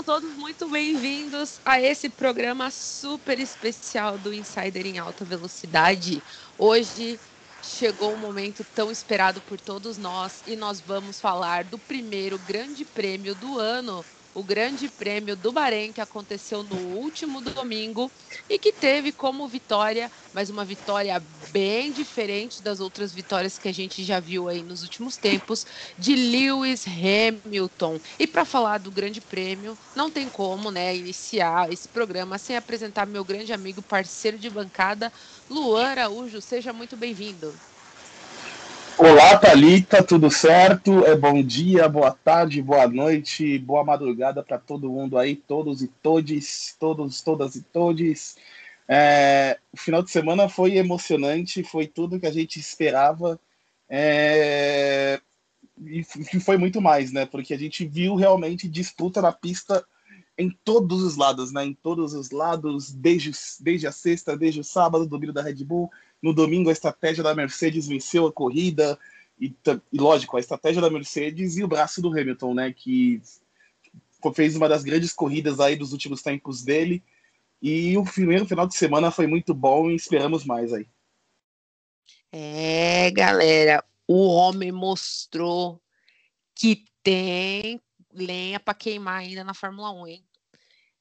Sejam todos muito bem-vindos a esse programa super especial do Insider em Alta Velocidade. Hoje chegou o um momento tão esperado por todos nós e nós vamos falar do primeiro grande prêmio do ano o Grande Prêmio do Bahrein, que aconteceu no último domingo e que teve como vitória, mas uma vitória bem diferente das outras vitórias que a gente já viu aí nos últimos tempos, de Lewis Hamilton. E para falar do Grande Prêmio, não tem como, né, iniciar esse programa sem apresentar meu grande amigo, parceiro de bancada, Luan Araújo. Seja muito bem-vindo. Olá, Thalita, tudo certo? É bom dia, boa tarde, boa noite, boa madrugada para todo mundo aí, todos e todes, todos, todas e todes. É, o final de semana foi emocionante, foi tudo que a gente esperava é, e foi muito mais, né? Porque a gente viu realmente disputa na pista em todos os lados, né? Em todos os lados, desde, desde a sexta, desde o sábado, domínio da Red Bull, no domingo, a estratégia da Mercedes venceu a corrida. E, e, lógico, a estratégia da Mercedes e o braço do Hamilton, né? Que fez uma das grandes corridas aí dos últimos tempos dele. E o primeiro final de semana foi muito bom e esperamos mais aí. É, galera, o homem mostrou que tem lenha para queimar ainda na Fórmula 1, hein?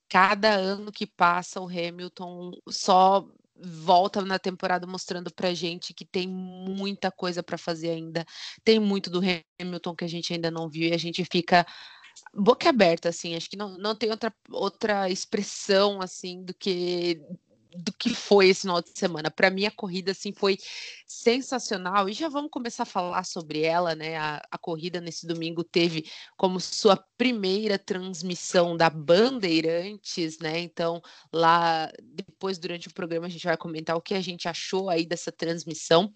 Cada ano que passa, o Hamilton só volta na temporada mostrando pra gente que tem muita coisa para fazer ainda. Tem muito do Hamilton que a gente ainda não viu e a gente fica boca aberta assim, acho que não, não tem outra outra expressão assim do que do que foi esse final de semana. Para mim, a corrida assim foi sensacional e já vamos começar a falar sobre ela, né? A, a, corrida nesse domingo teve como sua primeira transmissão da Bandeirantes, né? Então, lá depois durante o programa a gente vai comentar o que a gente achou aí dessa transmissão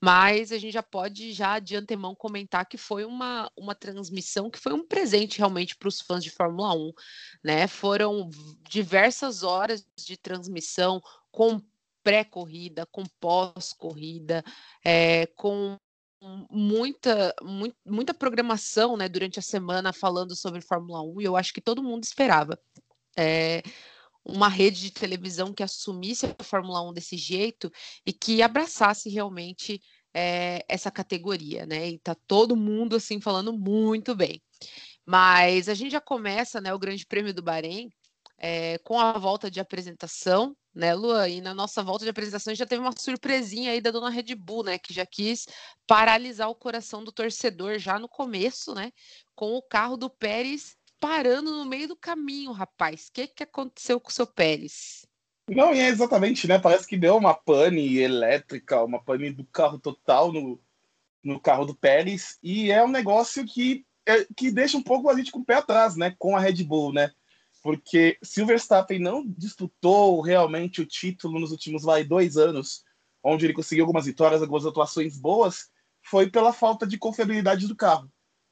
mas a gente já pode já de antemão comentar que foi uma, uma transmissão que foi um presente realmente para os fãs de Fórmula 1, né? Foram diversas horas de transmissão com pré-corrida, com pós-corrida, é, com muita, muita, muita programação né, durante a semana falando sobre Fórmula 1 e eu acho que todo mundo esperava. É, uma rede de televisão que assumisse a Fórmula 1 desse jeito e que abraçasse realmente é, essa categoria, né? E tá todo mundo assim falando muito bem. Mas a gente já começa, né, o Grande Prêmio do Bahrein é, com a volta de apresentação, né, Luan? E na nossa volta de apresentação já teve uma surpresinha aí da dona Red Bull, né? Que já quis paralisar o coração do torcedor já no começo, né? Com o carro do Pérez parando no meio do caminho, rapaz. O que, que aconteceu com o seu Pérez? Não, e é exatamente, né? Parece que deu uma pane elétrica, uma pane do carro total no, no carro do Pérez. E é um negócio que, é, que deixa um pouco a gente com o pé atrás, né? Com a Red Bull, né? Porque se o Verstappen não disputou realmente o título nos últimos vai, dois anos, onde ele conseguiu algumas vitórias, algumas atuações boas, foi pela falta de confiabilidade do carro.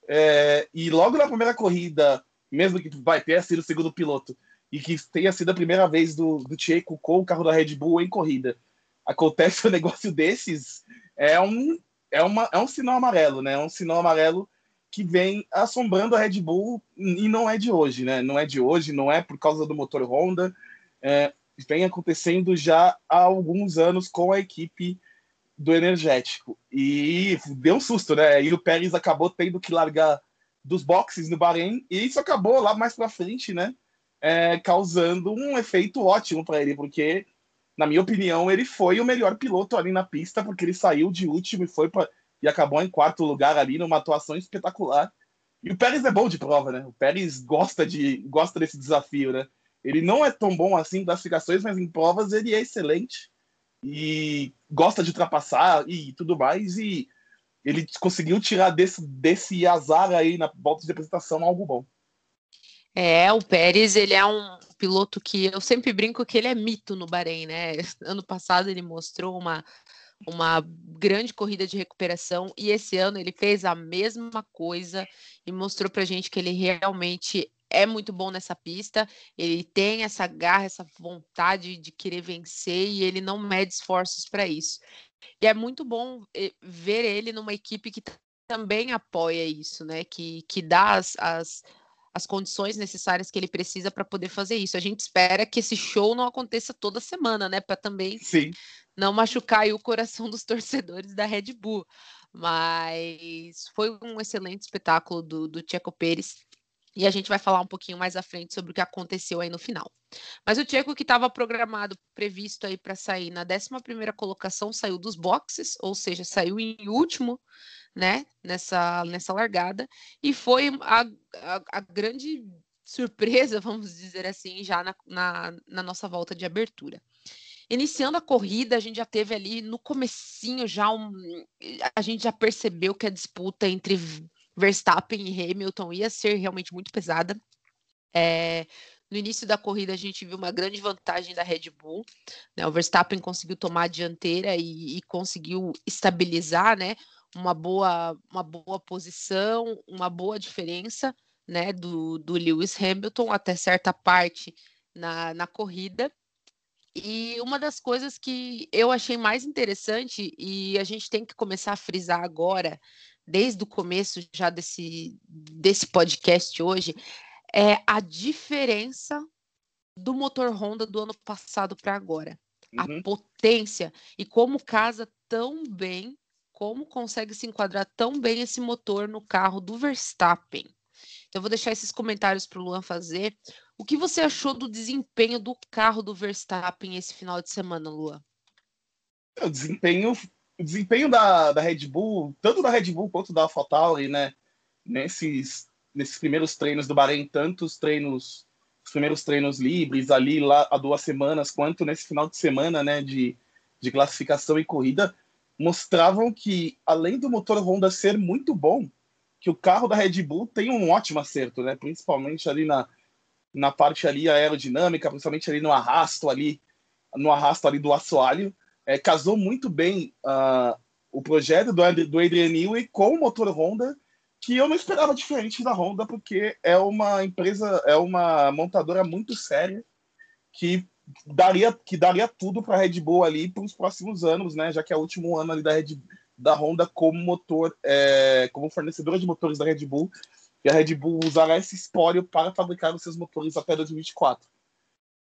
É, e logo na primeira corrida, mesmo que vai ter sido o segundo piloto, e que tenha sido a primeira vez do, do Checo com o carro da Red Bull em corrida, acontece um negócio desses, é um, é uma, é um sinal amarelo, né? É um sinal amarelo que vem assombrando a Red Bull e não é de hoje, né? Não é de hoje, não é por causa do motor Honda, é, vem acontecendo já há alguns anos com a equipe do energético. E deu um susto, né? E o Pérez acabou tendo que largar dos boxes no Bahrein, e isso acabou lá mais para frente, né? É, causando um efeito ótimo para ele, porque, na minha opinião, ele foi o melhor piloto ali na pista, porque ele saiu de último e foi para e acabou em quarto lugar ali numa atuação espetacular. E o Pérez é bom de prova, né? O Pérez gosta de gosta desse desafio, né? Ele não é tão bom assim em classificações, mas em provas ele é excelente e gosta de ultrapassar e tudo mais. E ele conseguiu tirar desse, desse azar aí na volta de apresentação algo bom. É, o Pérez, ele é um piloto que eu sempre brinco que ele é mito no Bahrein, né? Ano passado ele mostrou uma, uma grande corrida de recuperação e esse ano ele fez a mesma coisa e mostrou pra gente que ele realmente é muito bom nessa pista, ele tem essa garra, essa vontade de querer vencer e ele não mede esforços para isso. E é muito bom eh, ver ele numa equipe que também apoia isso, né? Que, que dá as, as, as condições necessárias que ele precisa para poder fazer isso. A gente espera que esse show não aconteça toda semana, né? Para também Sim. não machucar o coração dos torcedores da Red Bull. Mas foi um excelente espetáculo do, do Checo Pérez. E a gente vai falar um pouquinho mais à frente sobre o que aconteceu aí no final. Mas o Checo que estava programado, previsto aí para sair na 11 colocação, saiu dos boxes, ou seja, saiu em último, né, nessa, nessa largada, e foi a, a, a grande surpresa, vamos dizer assim, já na, na, na nossa volta de abertura. Iniciando a corrida, a gente já teve ali no comecinho já um, a gente já percebeu que a disputa entre Verstappen e Hamilton ia ser realmente muito pesada. É, no início da corrida, a gente viu uma grande vantagem da Red Bull. Né? O Verstappen conseguiu tomar a dianteira e, e, conseguiu estabilizar né? uma, boa, uma boa posição, uma boa diferença né? do, do Lewis Hamilton até certa parte na, na corrida. E uma das coisas que eu achei mais interessante, e a gente tem que começar a frisar agora, desde o começo já desse, desse podcast hoje, é a diferença do motor Honda do ano passado para agora. Uhum. A potência e como casa tão bem, como consegue se enquadrar tão bem esse motor no carro do Verstappen. Então, eu vou deixar esses comentários para o Luan fazer. O que você achou do desempenho do carro do Verstappen esse final de semana, Luan? O desempenho o desempenho da, da Red Bull, tanto da Red Bull quanto da AlphaTauri, né, nesses, nesses primeiros treinos do Bahrein, tanto os treinos, os primeiros treinos livres ali lá há duas semanas, quanto nesse final de semana, né, de, de classificação e corrida, mostravam que, além do motor Honda ser muito bom, que o carro da Red Bull tem um ótimo acerto, né, principalmente ali na, na parte ali aerodinâmica, principalmente ali no arrasto ali, no arrasto ali do assoalho, é, casou muito bem uh, o projeto do, do Adrian Newey com o motor Honda, que eu não esperava diferente da Honda, porque é uma empresa, é uma montadora muito séria que daria, que daria tudo para a Red Bull ali para os próximos anos, né? Já que é o último ano ali da Red, da Honda como motor, é, como fornecedora de motores da Red Bull, e a Red Bull usará esse espólio para fabricar os seus motores até 2024.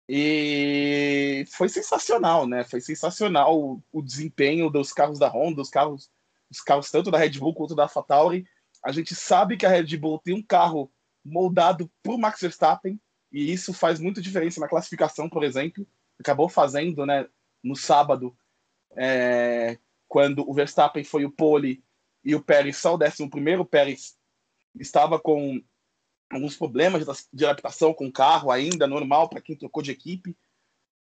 E foi sensacional, né? Foi sensacional o, o, desempenho dos carros da Honda, dos carros, dos carros tanto da Red Bull quanto da AlphaTauri. A gente sabe que a Red Bull tem um carro moldado por Max Verstappen e isso faz muita diferença na classificação, por exemplo. Acabou fazendo, né? No sábado, é, quando o Verstappen foi o pole e o Pérez só o décimo primeiro, o Pérez estava com alguns problemas de adaptação com o carro ainda, normal para quem trocou de equipe.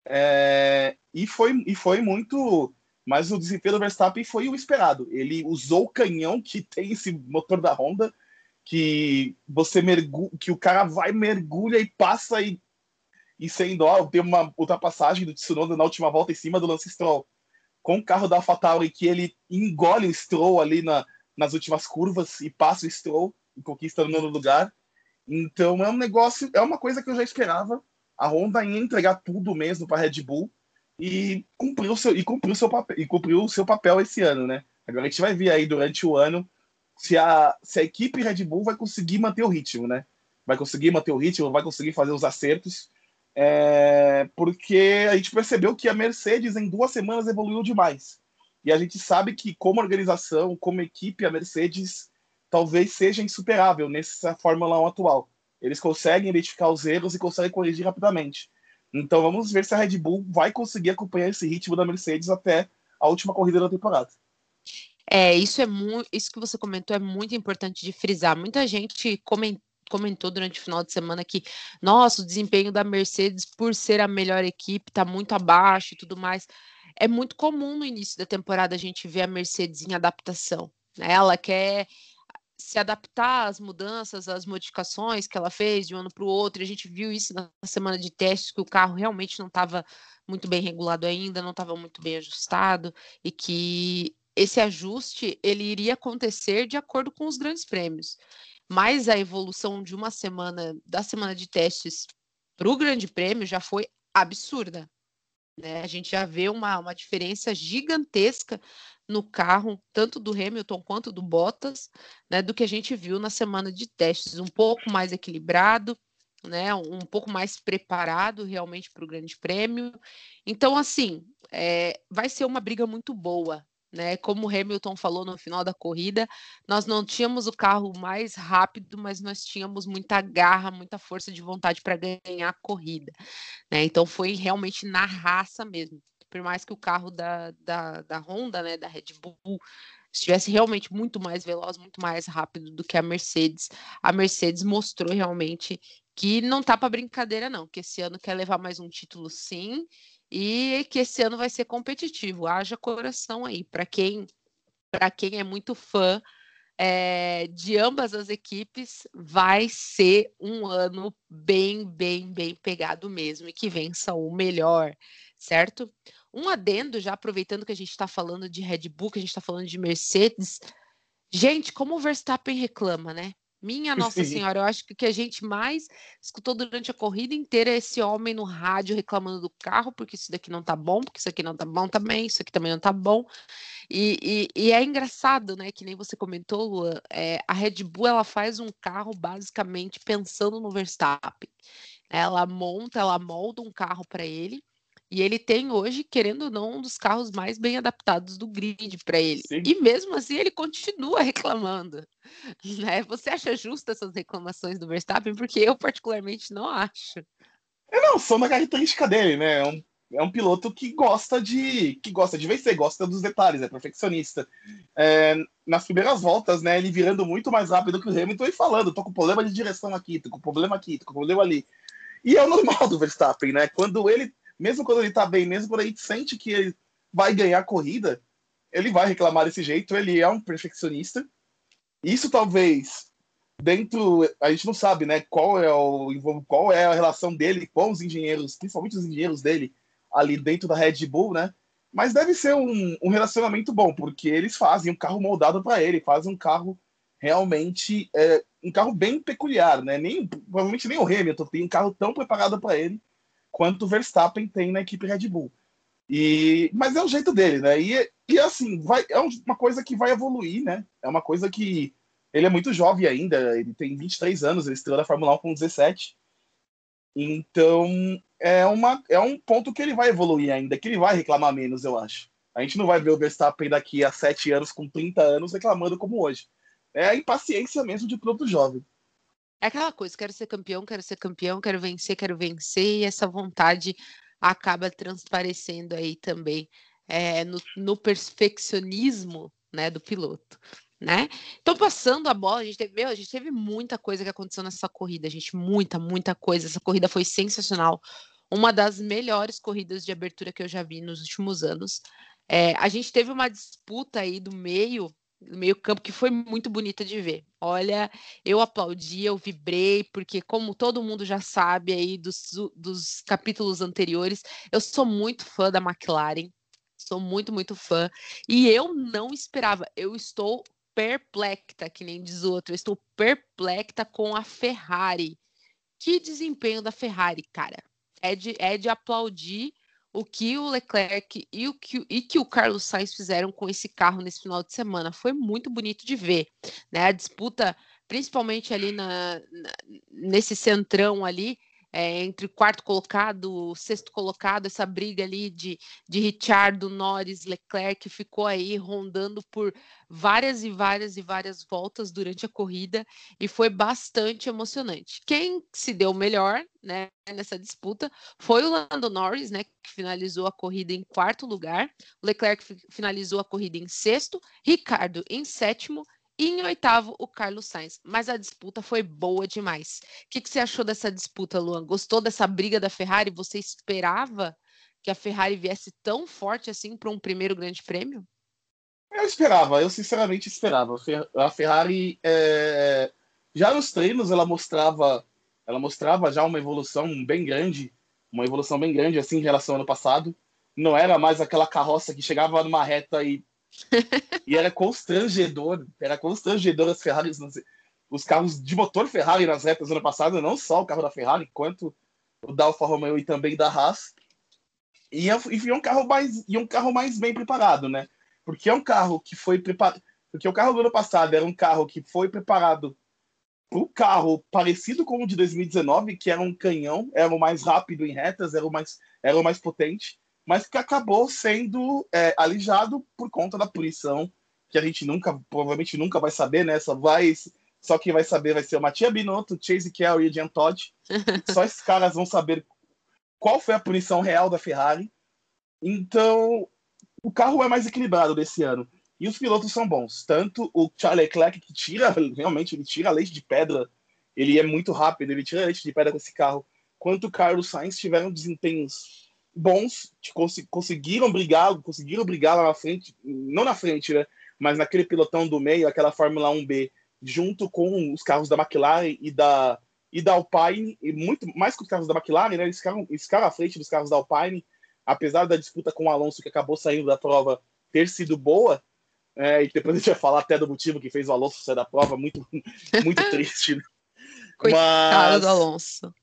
É, e, foi, e foi muito. Mas o desempenho do Verstappen foi o esperado. Ele usou o canhão que tem esse motor da Honda, que você mergulha, que o cara vai, mergulha e passa e, e sem dó. Tem uma ultrapassagem do Tsunoda na última volta em cima do Lance Stroll. Com o carro da AlphaTauri que ele engole o Stroll ali na, nas últimas curvas e passa o Stroll e conquista o nono lugar. Então é um negócio, é uma coisa que eu já esperava. A Honda ia entregar tudo mesmo para a Red Bull e cumpriu seu e cumpriu seu papel e cumpriu o seu papel esse ano, né? Agora a gente vai ver aí durante o ano se a, se a equipe Red Bull vai conseguir manter o ritmo, né? Vai conseguir manter o ritmo, vai conseguir fazer os acertos, é, porque a gente percebeu que a Mercedes em duas semanas evoluiu demais. E a gente sabe que como organização, como equipe, a Mercedes talvez seja insuperável nessa Fórmula 1 atual. Eles conseguem identificar os erros e conseguem corrigir rapidamente. Então vamos ver se a Red Bull vai conseguir acompanhar esse ritmo da Mercedes até a última corrida da temporada. É, isso é muito, isso que você comentou é muito importante de frisar. Muita gente comentou comentou durante o final de semana que, nossa, o desempenho da Mercedes, por ser a melhor equipe, está muito abaixo e tudo mais. É muito comum no início da temporada a gente ver a Mercedes em adaptação. Né? Ela quer se adaptar às mudanças, às modificações que ela fez de um ano para o outro. A gente viu isso na semana de testes, que o carro realmente não estava muito bem regulado ainda, não estava muito bem ajustado, e que esse ajuste ele iria acontecer de acordo com os grandes prêmios. Mas a evolução de uma semana, da semana de testes para o grande prêmio, já foi absurda. Né? A gente já vê uma, uma diferença gigantesca no carro, tanto do Hamilton quanto do Bottas, né, do que a gente viu na semana de testes, um pouco mais equilibrado, né, um pouco mais preparado realmente para o Grande Prêmio. Então, assim, é, vai ser uma briga muito boa, né? Como o Hamilton falou no final da corrida, nós não tínhamos o carro mais rápido, mas nós tínhamos muita garra, muita força de vontade para ganhar a corrida, né? Então foi realmente na raça mesmo. Por mais que o carro da, da, da Honda, né, da Red Bull, estivesse realmente muito mais veloz, muito mais rápido do que a Mercedes, a Mercedes mostrou realmente que não tá para brincadeira não, que esse ano quer levar mais um título sim, e que esse ano vai ser competitivo. Haja coração aí para quem para quem é muito fã é, de ambas as equipes, vai ser um ano bem, bem, bem pegado mesmo e que vença o melhor, certo? Um adendo, já aproveitando que a gente está falando de Red Bull, que a gente está falando de Mercedes. Gente, como o Verstappen reclama, né? Minha Nossa Senhora, eu acho que o que a gente mais escutou durante a corrida inteira é esse homem no rádio reclamando do carro, porque isso daqui não tá bom, porque isso aqui não tá bom também, isso aqui também não tá bom. E, e, e é engraçado, né? Que nem você comentou, Luan, é, a Red Bull ela faz um carro basicamente pensando no Verstappen. Ela monta, ela molda um carro para ele e ele tem hoje, querendo ou não, um dos carros mais bem adaptados do grid para ele. Sim. E mesmo assim ele continua reclamando. Né? Você acha justo essas reclamações do Verstappen? Porque eu particularmente não acho. É, não, são uma característica dele, né? É um, é um piloto que gosta de que gosta de vencer, gosta dos detalhes, é perfeccionista. É, nas primeiras voltas, né, ele virando muito mais rápido que o Hamilton e falando, tô com problema de direção aqui, tô com problema aqui, tô com problema ali. E é o normal do Verstappen, né? Quando ele mesmo quando ele tá bem, mesmo quando gente sente que ele vai ganhar a corrida, ele vai reclamar desse jeito, ele é um perfeccionista. Isso talvez dentro, a gente não sabe, né, qual é o qual é a relação dele com os engenheiros, principalmente os engenheiros dele ali dentro da Red Bull, né? Mas deve ser um, um relacionamento bom, porque eles fazem um carro moldado para ele, fazem um carro realmente é, um carro bem peculiar, né? Nem provavelmente nem o Hamilton tem um carro tão preparado para ele quanto o Verstappen tem na equipe Red Bull. E, mas é o jeito dele, né? E, e assim, vai, é uma coisa que vai evoluir, né? É uma coisa que ele é muito jovem ainda, ele tem 23 anos, ele estreou na Fórmula 1 com 17. Então, é, uma, é um ponto que ele vai evoluir ainda, que ele vai reclamar menos, eu acho. A gente não vai ver o Verstappen daqui a 7 anos, com 30 anos, reclamando como hoje. É a impaciência mesmo de piloto jovem. É aquela coisa, quero ser campeão, quero ser campeão, quero vencer, quero vencer, e essa vontade acaba transparecendo aí também é, no, no, perfeccionismo né, do piloto. Né? Então, passando a bola, a gente, teve, meu, a gente teve muita coisa que aconteceu nessa corrida, gente, muita, muita coisa. Essa corrida foi sensacional. Uma das melhores corridas de abertura que eu já vi nos últimos anos. É, a gente teve uma disputa aí do meio meio campo que foi muito bonita de ver. Olha, eu aplaudi, eu vibrei, porque como todo mundo já sabe aí dos, dos capítulos anteriores, eu sou muito fã da McLaren, sou muito, muito fã, e eu não esperava, eu estou perplexa, que nem diz o outro, eu estou perplexa com a Ferrari. Que desempenho da Ferrari, cara. É de, é de aplaudir o que o Leclerc e o que, e que o Carlos Sainz fizeram com esse carro nesse final de semana. Foi muito bonito de ver, né? A disputa, principalmente ali na, na nesse centrão ali, é, entre quarto colocado, sexto colocado, essa briga ali de, de Richardo, Norris, Leclerc ficou aí rondando por várias e várias e várias voltas durante a corrida e foi bastante emocionante. Quem se deu melhor né, nessa disputa foi o Lando Norris, né, que finalizou a corrida em quarto lugar, Leclerc finalizou a corrida em sexto, Ricardo em sétimo e em oitavo, o Carlos Sainz. Mas a disputa foi boa demais. O que, que você achou dessa disputa, Luan? Gostou dessa briga da Ferrari? Você esperava que a Ferrari viesse tão forte assim para um primeiro grande prêmio? Eu esperava, eu sinceramente esperava. A Ferrari, é... já nos treinos, ela mostrava, ela mostrava já uma evolução bem grande, uma evolução bem grande assim em relação ao ano passado. Não era mais aquela carroça que chegava numa reta e e era constrangedor, era constrangedor as Ferraris, os carros de motor Ferrari nas retas do ano passado, não só o carro da Ferrari, quanto o da Alfa Romeo e também da Haas. E, e um carro mais e um carro mais bem preparado, né? Porque é um carro que foi preparado. Porque o carro do ano passado era um carro que foi preparado o carro parecido com o de 2019, que era um canhão, era o mais rápido em retas, era o mais, era o mais potente, mas que acabou sendo é, alijado por conta da punição, que a gente nunca, provavelmente nunca vai saber, né? Só, vai, só quem vai saber vai ser o Matia Binotto, Chase Carey e Jean Todd. só esses caras vão saber qual foi a punição real da Ferrari. Então, o carro é mais equilibrado desse ano. E os pilotos são bons. Tanto o Charles Leclerc, que tira, realmente, ele tira leite de pedra. Ele é muito rápido, ele tira leite de pedra com esse carro. Quanto o Carlos Sainz tiveram desempenhos bons, cons conseguiram brigar, conseguiram brigar lá na frente, não na frente, né? Mas naquele pilotão do meio, aquela Fórmula 1B, junto com os carros da McLaren e da, e da Alpine, e muito mais que os carros da McLaren, né? Eles ficaram, eles ficaram à frente dos carros da Alpine, apesar da disputa com o Alonso, que acabou saindo da prova, ter sido boa, é, e depois a gente vai falar até do motivo que fez o Alonso sair da prova, muito, muito triste. Né? Coitado Mas do Alonso.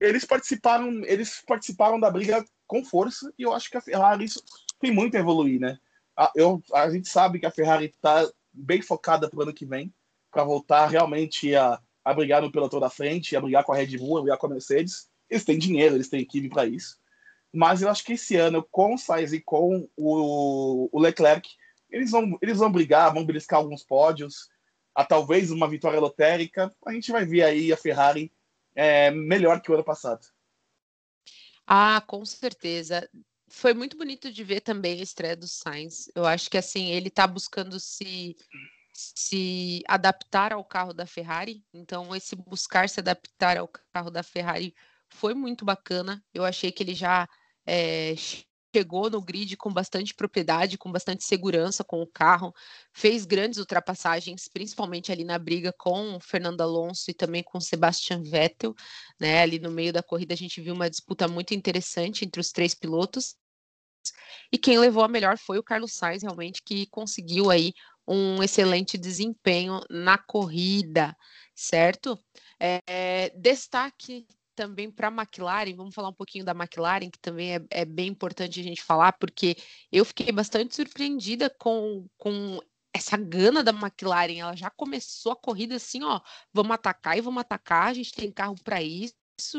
Eles participaram, eles participaram da briga com força e eu acho que a Ferrari tem muito a evoluir, né? A, eu, a gente sabe que a Ferrari está bem focada para o ano que vem para voltar realmente a, a brigar no pelotão da frente, a brigar com a Red Bull, a brigar com a Mercedes. Eles têm dinheiro, eles têm equipe para isso. Mas eu acho que esse ano, com o Sainz e com o, o Leclerc, eles vão, eles vão brigar, vão beliscar alguns pódios, a talvez uma vitória lotérica. A gente vai ver aí a Ferrari é, melhor que o ano passado. Ah, com certeza. Foi muito bonito de ver também a estreia do Sainz. Eu acho que assim ele está buscando se se adaptar ao carro da Ferrari. Então esse buscar se adaptar ao carro da Ferrari foi muito bacana. Eu achei que ele já é, chegou no grid com bastante propriedade, com bastante segurança com o carro, fez grandes ultrapassagens, principalmente ali na briga com o Fernando Alonso e também com o Sebastian Vettel, né? Ali no meio da corrida a gente viu uma disputa muito interessante entre os três pilotos. E quem levou a melhor foi o Carlos Sainz, realmente, que conseguiu aí um excelente desempenho na corrida, certo? É, destaque também para a McLaren, vamos falar um pouquinho da McLaren, que também é, é, bem importante a gente falar, porque eu fiquei bastante surpreendida com, com essa gana da McLaren. Ela já começou a corrida assim, ó, vamos atacar e vamos atacar, a gente tem carro para isso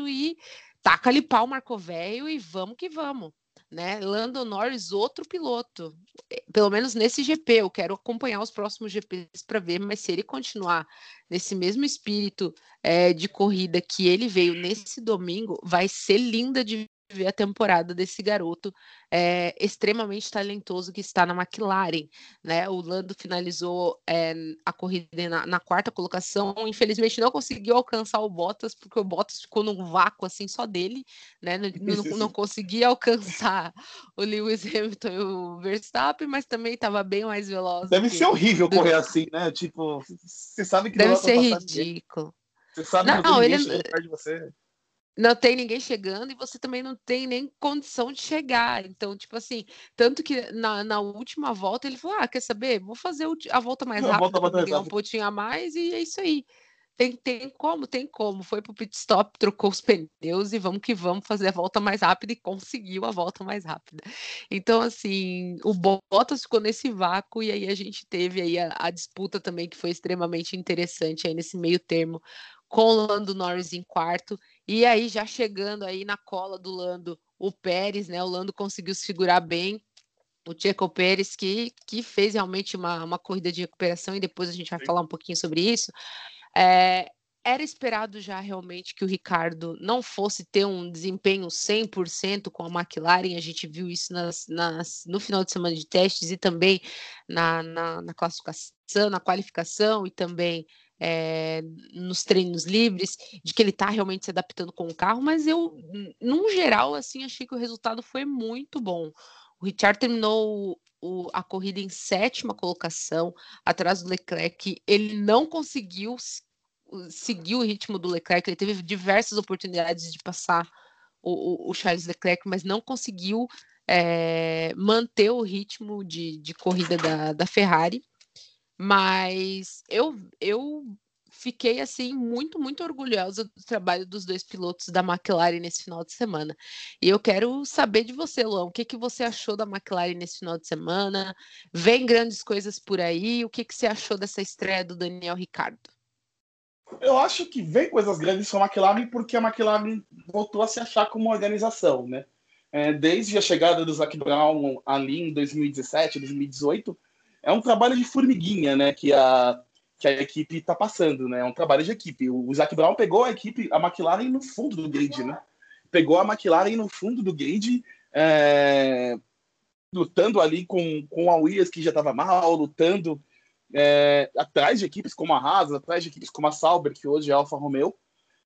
e taca ali pau Marco Velho e vamos que vamos né? Lando Norris, outro piloto, eh, pelo menos nesse GP. Eu quero acompanhar os próximos GPs para ver, mas se ele continuar nesse mesmo espírito é, de corrida que ele veio nesse domingo, vai ser linda de ver a temporada desse garoto é, extremamente talentoso que está na McLaren. Né? O Lando finalizou é, a corrida na, na, quarta colocação, infelizmente não conseguiu alcançar o Bottas, porque o Bottas ficou num vácuo assim só dele, né? não, não, não conseguia alcançar o Lewis Hamilton e o Verstappen, mas também estava bem mais veloz. Deve ser horrível correr assim, né? Tipo, você sabe que deve ser ridículo. Você sabe não, que não, ele... de você não tem ninguém chegando e você também não tem nem condição de chegar. Então, tipo assim, tanto que na, na última volta ele falou: Ah, quer saber? Vou fazer a volta mais rápida, volta um pontinho a mais, e é isso aí. Tem, tem como, tem como. Foi pro pit stop, trocou os pneus e vamos que vamos fazer a volta mais rápida e conseguiu a volta mais rápida. Então, assim, o Bottas ficou nesse vácuo e aí a gente teve aí a, a disputa também que foi extremamente interessante aí nesse meio termo com o Lando Norris em quarto, e aí já chegando aí na cola do Lando, o Pérez, né? O Lando conseguiu segurar bem o Checo Pérez, que, que fez realmente uma, uma corrida de recuperação, e depois a gente vai Sim. falar um pouquinho sobre isso. É, era esperado já realmente que o Ricardo não fosse ter um desempenho 100% com a McLaren, a gente viu isso nas, nas, no final de semana de testes e também na, na, na classificação, na qualificação e também é, nos treinos livres, de que ele está realmente se adaptando com o carro, mas eu, num geral, assim, achei que o resultado foi muito bom. O Richard terminou o, a corrida em sétima colocação, atrás do Leclerc. Ele não conseguiu seguir o ritmo do Leclerc, ele teve diversas oportunidades de passar o, o, Charles Leclerc, mas não conseguiu é, manter o ritmo de, de corrida da, da Ferrari. Mas eu, eu fiquei assim muito, muito orgulhosa do trabalho dos dois pilotos da McLaren nesse final de semana. E eu quero saber de você, Luan, o que, que você achou da McLaren nesse final de semana? Vem grandes coisas por aí? O que, que você achou dessa estreia do Daniel Ricardo? Eu acho que vem coisas grandes com a McLaren porque a McLaren voltou a se achar como uma organização, né? É, desde a chegada do Zac Brown ali em 2017, 2018, é um trabalho de formiguinha, né? Que a, que a equipe está passando, né? É um trabalho de equipe. O Zac Brown pegou a equipe, a McLaren no fundo do grid, né? Pegou a McLaren no fundo do grid, é, lutando ali com, com a Williams, que já estava mal, lutando é, atrás de equipes como a Haas, atrás de equipes como a Sauber, que hoje é a Alfa Romeo.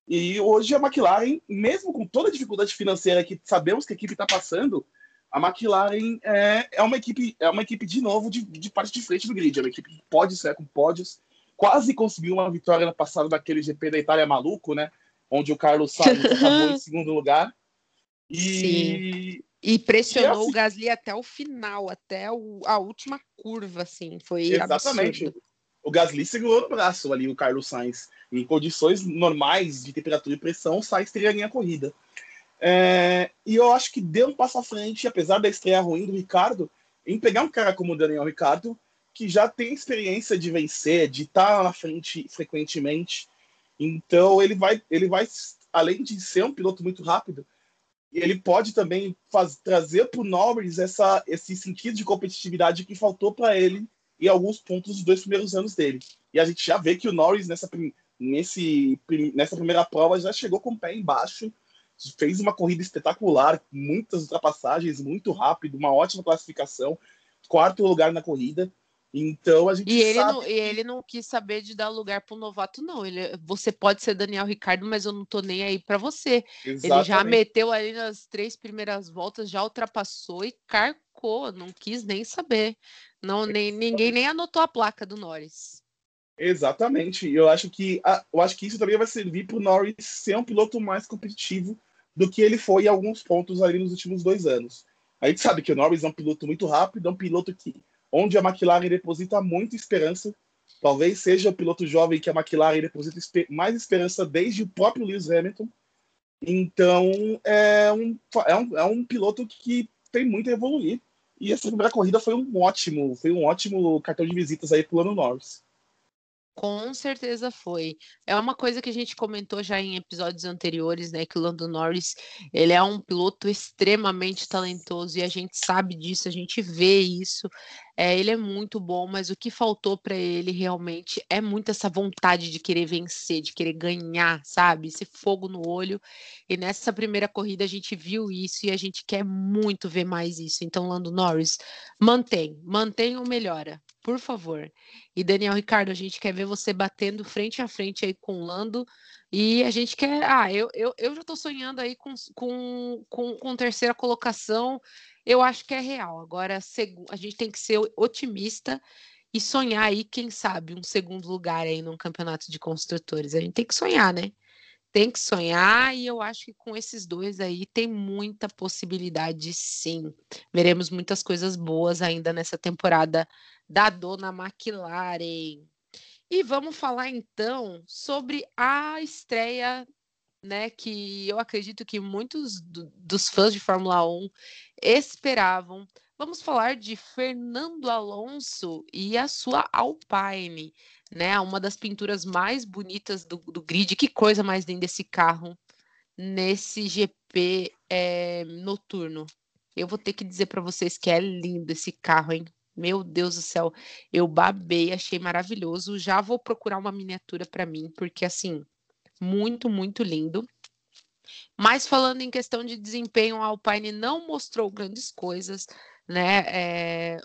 E hoje a McLaren, mesmo com toda a dificuldade financeira que sabemos que a equipe está passando, a McLaren é, é, uma equipe é uma equipe de novo de, de parte de frente do grid. É uma equipe que pode ser com pódios. Quase conseguiu uma vitória no passado daquele GP da Itália maluco, né? Onde o Carlos Sainz acabou em segundo lugar. E, Sim. e pressionou e assim, o Gasly até o final, até o, a última curva, assim. Foi Exatamente. Absurdo. O Gasly segurou no braço ali o Carlos Sainz. Em condições normais de temperatura e pressão, o Sainz teria ganho a corrida. É, e eu acho que deu um passo à frente, apesar da estreia ruim do Ricardo, em pegar um cara como o Daniel Ricardo, que já tem experiência de vencer, de estar na frente frequentemente. Então ele vai, ele vai, além de ser um piloto muito rápido, ele pode também faz, trazer para o Norris essa, esse sentido de competitividade que faltou para ele em alguns pontos dos dois primeiros anos dele. E a gente já vê que o Norris nessa, nesse, nessa primeira prova já chegou com o pé embaixo, fez uma corrida espetacular, muitas ultrapassagens, muito rápido, uma ótima classificação, quarto lugar na corrida. Então a gente e ele sabe não, e ele não quis saber de dar lugar para o novato, não. Ele, você pode ser Daniel Ricardo, mas eu não tô nem aí para você. Exatamente. Ele já meteu ali nas três primeiras voltas, já ultrapassou e carcou, não quis nem saber. Não, nem, ninguém nem anotou a placa do Norris. Exatamente. Eu acho que eu acho que isso também vai servir para o Norris ser um piloto mais competitivo do que ele foi em alguns pontos ali nos últimos dois anos. A gente sabe que o Norris é um piloto muito rápido, é um piloto que onde a McLaren deposita muita esperança. Talvez seja o piloto jovem que a McLaren deposita mais esperança desde o próprio Lewis Hamilton. Então, é um, é um, é um piloto que tem muito a evoluir. E essa primeira corrida foi um ótimo, foi um ótimo cartão de visitas aí para o Lando Norris. Com certeza foi. É uma coisa que a gente comentou já em episódios anteriores, né? Que o Lando Norris ele é um piloto extremamente talentoso e a gente sabe disso, a gente vê isso. É, ele é muito bom, mas o que faltou para ele realmente é muito essa vontade de querer vencer, de querer ganhar, sabe? Esse fogo no olho. E nessa primeira corrida a gente viu isso e a gente quer muito ver mais isso. Então, Lando Norris, mantém, mantém ou melhora, por favor. E Daniel Ricardo, a gente quer ver você batendo frente a frente aí com o Lando. E a gente quer. Ah, eu, eu, eu já estou sonhando aí com, com, com, com terceira colocação eu acho que é real. Agora, a gente tem que ser otimista e sonhar aí, quem sabe, um segundo lugar aí num campeonato de construtores. A gente tem que sonhar, né? Tem que sonhar e eu acho que com esses dois aí tem muita possibilidade, sim. Veremos muitas coisas boas ainda nessa temporada da dona McLaren. E vamos falar então sobre a estreia né, que eu acredito que muitos do, dos fãs de Fórmula 1 esperavam. Vamos falar de Fernando Alonso e a sua Alpine, né? Uma das pinturas mais bonitas do, do grid. Que coisa mais linda esse carro nesse GP é, noturno. Eu vou ter que dizer para vocês que é lindo esse carro, hein? Meu Deus do céu, eu babei, achei maravilhoso. Já vou procurar uma miniatura para mim, porque assim, muito, muito lindo. Mas falando em questão de desempenho, a Alpine não mostrou grandes coisas, né? É,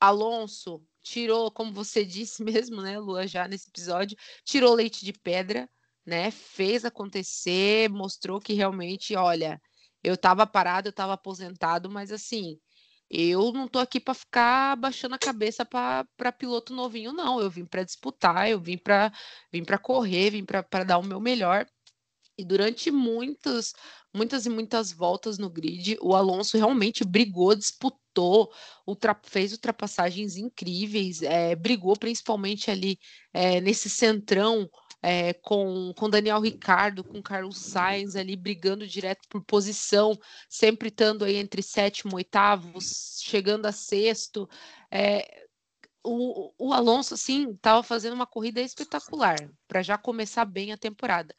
Alonso tirou, como você disse mesmo, né, Lua, já nesse episódio, tirou leite de pedra, né? Fez acontecer, mostrou que realmente, olha, eu estava parado, eu estava aposentado, mas assim, eu não tô aqui para ficar baixando a cabeça para piloto novinho, não. Eu vim para disputar, eu vim para vim para correr, vim para dar o meu melhor. E durante muitas, muitas e muitas voltas no grid, o Alonso realmente brigou, disputou, ultra, fez ultrapassagens incríveis, é, brigou principalmente ali é, nesse centrão é, com, com Daniel Ricardo, com Carlos Sainz ali brigando direto por posição, sempre estando aí entre sétimo oitavo, chegando a sexto. É, o, o Alonso, assim, estava fazendo uma corrida espetacular para já começar bem a temporada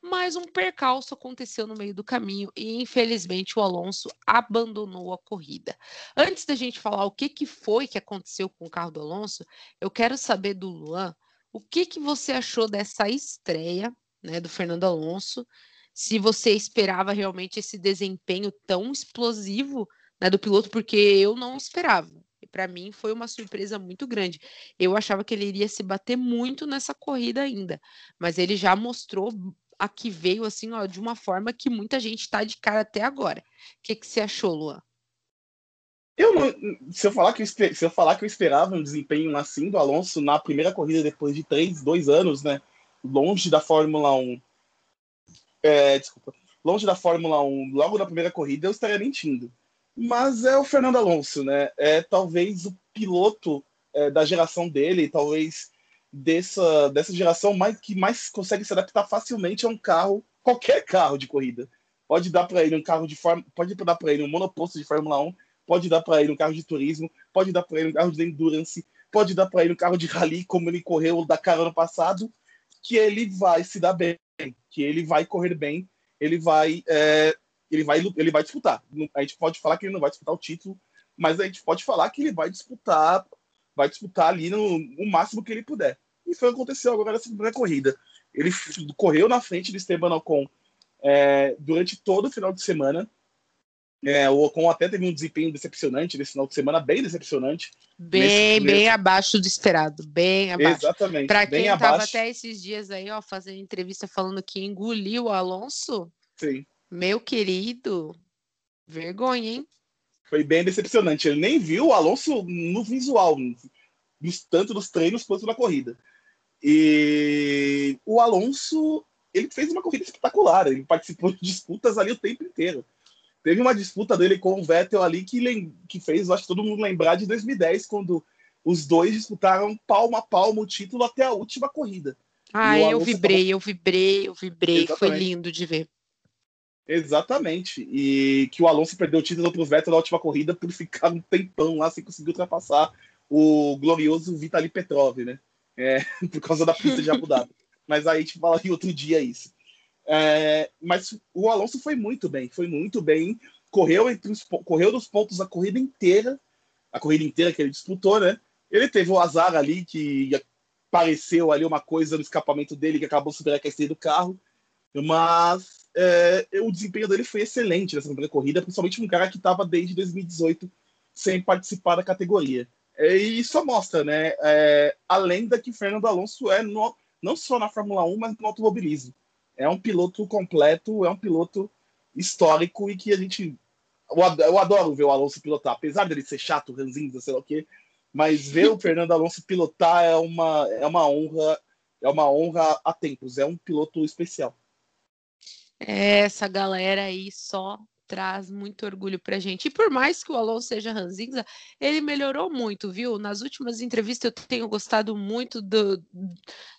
mas um percalço aconteceu no meio do caminho e infelizmente o Alonso abandonou a corrida. Antes da gente falar o que, que foi que aconteceu com o carro do Alonso, eu quero saber do Luan o que, que você achou dessa estreia né, do Fernando Alonso, se você esperava realmente esse desempenho tão explosivo né, do piloto, porque eu não esperava. Para mim foi uma surpresa muito grande. Eu achava que ele iria se bater muito nessa corrida ainda, mas ele já mostrou a que veio assim, ó, de uma forma que muita gente está de cara até agora. O que, que você achou, Luan? Eu não, se eu falar que eu, se eu falar que eu esperava um desempenho assim do Alonso na primeira corrida depois de três, dois anos, né, longe da Fórmula 1, é, desculpa, longe da Fórmula 1, logo na primeira corrida eu estaria mentindo. Mas é o Fernando Alonso, né? É talvez o piloto é, da geração dele, talvez dessa, dessa geração mais, que mais consegue se adaptar facilmente a um carro, qualquer carro de corrida. Pode dar para ele um carro de forma, pode dar para ele um monoposto de Fórmula 1, pode dar para ele um carro de turismo, pode dar para ele um carro de endurance, pode dar para ele um carro de rally, como ele correu da cara ano passado, que ele vai se dar bem, que ele vai correr bem, ele vai, é, ele vai, ele vai disputar. A gente pode falar que ele não vai disputar o título, mas a gente pode falar que ele vai disputar vai disputar ali no, no máximo que ele puder. E foi o que aconteceu agora nessa primeira corrida. Ele correu na frente do Esteban Ocon é, durante todo o final de semana. É, o Ocon até teve um desempenho decepcionante nesse final de semana, bem decepcionante. Bem, bem abaixo do esperado, bem abaixo. Exatamente. Para quem estava até esses dias aí, ó, fazendo entrevista falando que engoliu o Alonso. Sim. Meu querido, vergonha, hein? Foi bem decepcionante. Ele nem viu o Alonso no visual, tanto nos treinos quanto na corrida. E o Alonso, ele fez uma corrida espetacular. Ele participou de disputas ali o tempo inteiro. Teve uma disputa dele com o Vettel ali que, que fez, acho que todo mundo lembrar de 2010, quando os dois disputaram palmo a palmo o título até a última corrida. Ah, eu vibrei, tava... eu vibrei, eu vibrei. Exatamente. Foi lindo de ver. Exatamente. E que o Alonso perdeu o título para o Vettel na última corrida por ficar um tempão lá sem conseguir ultrapassar o glorioso Vitaly Petrov, né? É, por causa da pista de Abu Dhabi. Mas aí a gente fala em outro dia isso. É, mas o Alonso foi muito bem, foi muito bem. Correu, entre os, correu dos pontos a corrida inteira, a corrida inteira que ele disputou, né? Ele teve o azar ali que apareceu ali uma coisa no escapamento dele que acabou superaquecendo o carro, mas é, o desempenho dele foi excelente nessa primeira corrida, principalmente um cara que estava desde 2018 sem participar da categoria. É, e isso mostra, né, é, a lenda que Fernando Alonso é no, não só na Fórmula 1, mas no automobilismo. É um piloto completo, é um piloto histórico e que a gente. Eu adoro ver o Alonso pilotar, apesar dele ser chato, ranzinho, sei lá o quê, mas ver o Fernando Alonso pilotar é uma, é uma honra, é uma honra a tempos, é um piloto especial. Essa galera aí só traz muito orgulho pra gente. E por mais que o Alonso seja ranzinza, ele melhorou muito, viu? Nas últimas entrevistas eu tenho gostado muito do,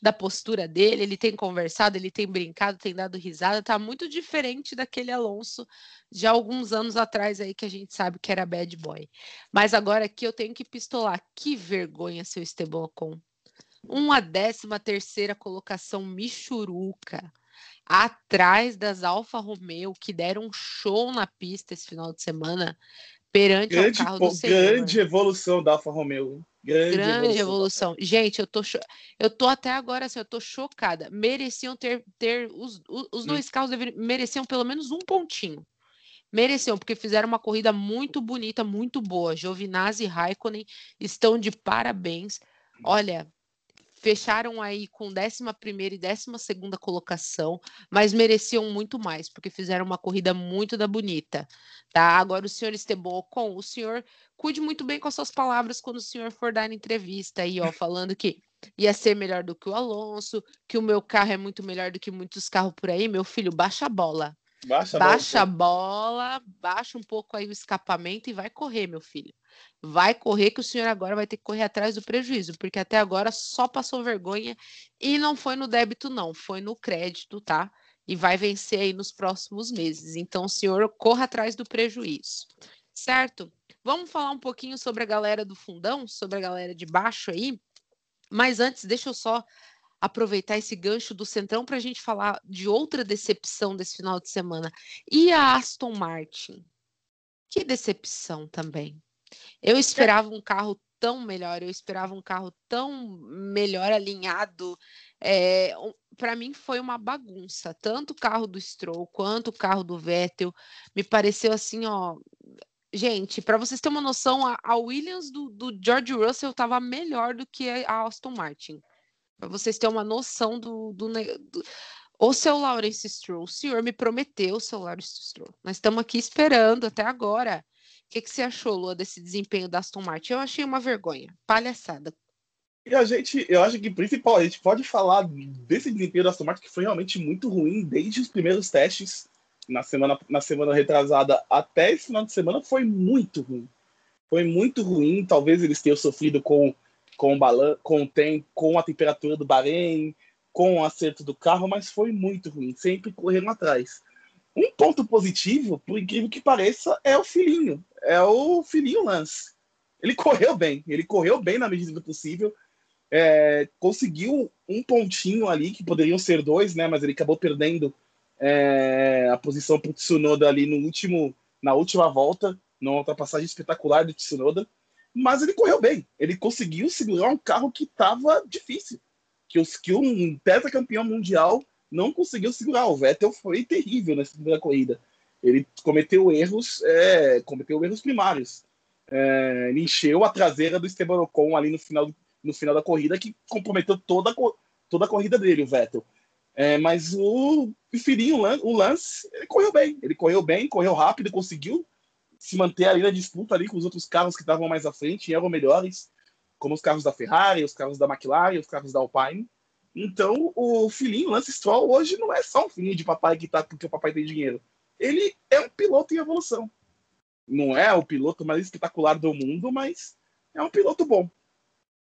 da postura dele, ele tem conversado, ele tem brincado, tem dado risada, tá muito diferente daquele Alonso de alguns anos atrás aí que a gente sabe que era bad boy. Mas agora aqui eu tenho que pistolar. Que vergonha, seu Esteban Ocon. Uma décima terceira colocação Michuruca atrás das Alfa Romeo, que deram um show na pista esse final de semana, perante o carro do Senhor. Grande evolução da Alfa Romeo. Grande, grande evolução. evolução. Gente, eu tô, eu tô até agora assim, eu tô chocada. Mereciam ter, ter os, os dois hum. carros deveriam, mereciam pelo menos um pontinho. Mereciam, porque fizeram uma corrida muito bonita, muito boa. Giovinazzi e Raikkonen estão de parabéns. Olha, fecharam aí com 11 e 12 colocação, mas mereciam muito mais, porque fizeram uma corrida muito da bonita. Tá? Agora, o senhor Esteban Ocon, o senhor cuide muito bem com as suas palavras quando o senhor for dar entrevista aí, ó, falando que ia ser melhor do que o Alonso, que o meu carro é muito melhor do que muitos carros por aí. Meu filho, baixa a bola. Baixa, baixa a bola, baixa um pouco aí o escapamento e vai correr, meu filho. Vai correr que o senhor agora vai ter que correr atrás do prejuízo, porque até agora só passou vergonha e não foi no débito, não, foi no crédito, tá? E vai vencer aí nos próximos meses. Então, o senhor corra atrás do prejuízo, certo? Vamos falar um pouquinho sobre a galera do fundão, sobre a galera de baixo aí. Mas antes, deixa eu só aproveitar esse gancho do Centrão para a gente falar de outra decepção desse final de semana. E a Aston Martin? Que decepção também. Eu esperava um carro tão melhor, eu esperava um carro tão melhor alinhado. É, para mim foi uma bagunça, tanto o carro do Stroll quanto o carro do Vettel. Me pareceu assim, ó. Gente, para vocês terem uma noção, a, Williams do, do George Russell estava melhor do que a Aston Martin. Para vocês terem uma noção do, do, do... O seu Lawrence Stroll, o senhor me prometeu o seu Lawrence Stroll. Nós estamos aqui esperando até agora. O que, que você achou, Lua, desse desempenho da Aston Martin? Eu achei uma vergonha. Palhaçada. E a gente, eu acho que principal, a gente pode falar desse desempenho da Aston Martin que foi realmente muito ruim desde os primeiros testes na semana, na semana retrasada até esse final de semana foi muito ruim. Foi muito ruim. Talvez eles tenham sofrido com com o balan com o tempo, com a temperatura do Bahrein, com o acerto do carro, mas foi muito ruim, sempre correndo atrás. Um ponto positivo, por incrível que pareça, é o filhinho, é o filhinho Lance. Ele correu bem, ele correu bem na medida do possível, é, conseguiu um pontinho ali, que poderiam ser dois, né, mas ele acabou perdendo é, a posição para o Tsunoda ali no último, na última volta, numa ultrapassagem espetacular do Tsunoda mas ele correu bem. Ele conseguiu segurar um carro que estava difícil, que, os, que um mundial não conseguiu segurar. O Vettel foi terrível nessa primeira corrida. Ele cometeu erros, é, cometeu erros primários. É, ele encheu a traseira do Esteban Ocon ali no final, no final da corrida, que comprometeu toda, toda a corrida dele, o Vettel. É, mas o filhinho, o Lance, ele correu bem. Ele correu bem, correu rápido, conseguiu se manter ali na disputa ali com os outros carros que estavam mais à frente e eram melhores, como os carros da Ferrari, os carros da McLaren, os carros da Alpine. Então, o filhinho Lance Stroll hoje não é só um filhinho de papai que tá porque o papai tem dinheiro. Ele é um piloto em evolução. Não é o piloto mais espetacular do mundo, mas é um piloto bom.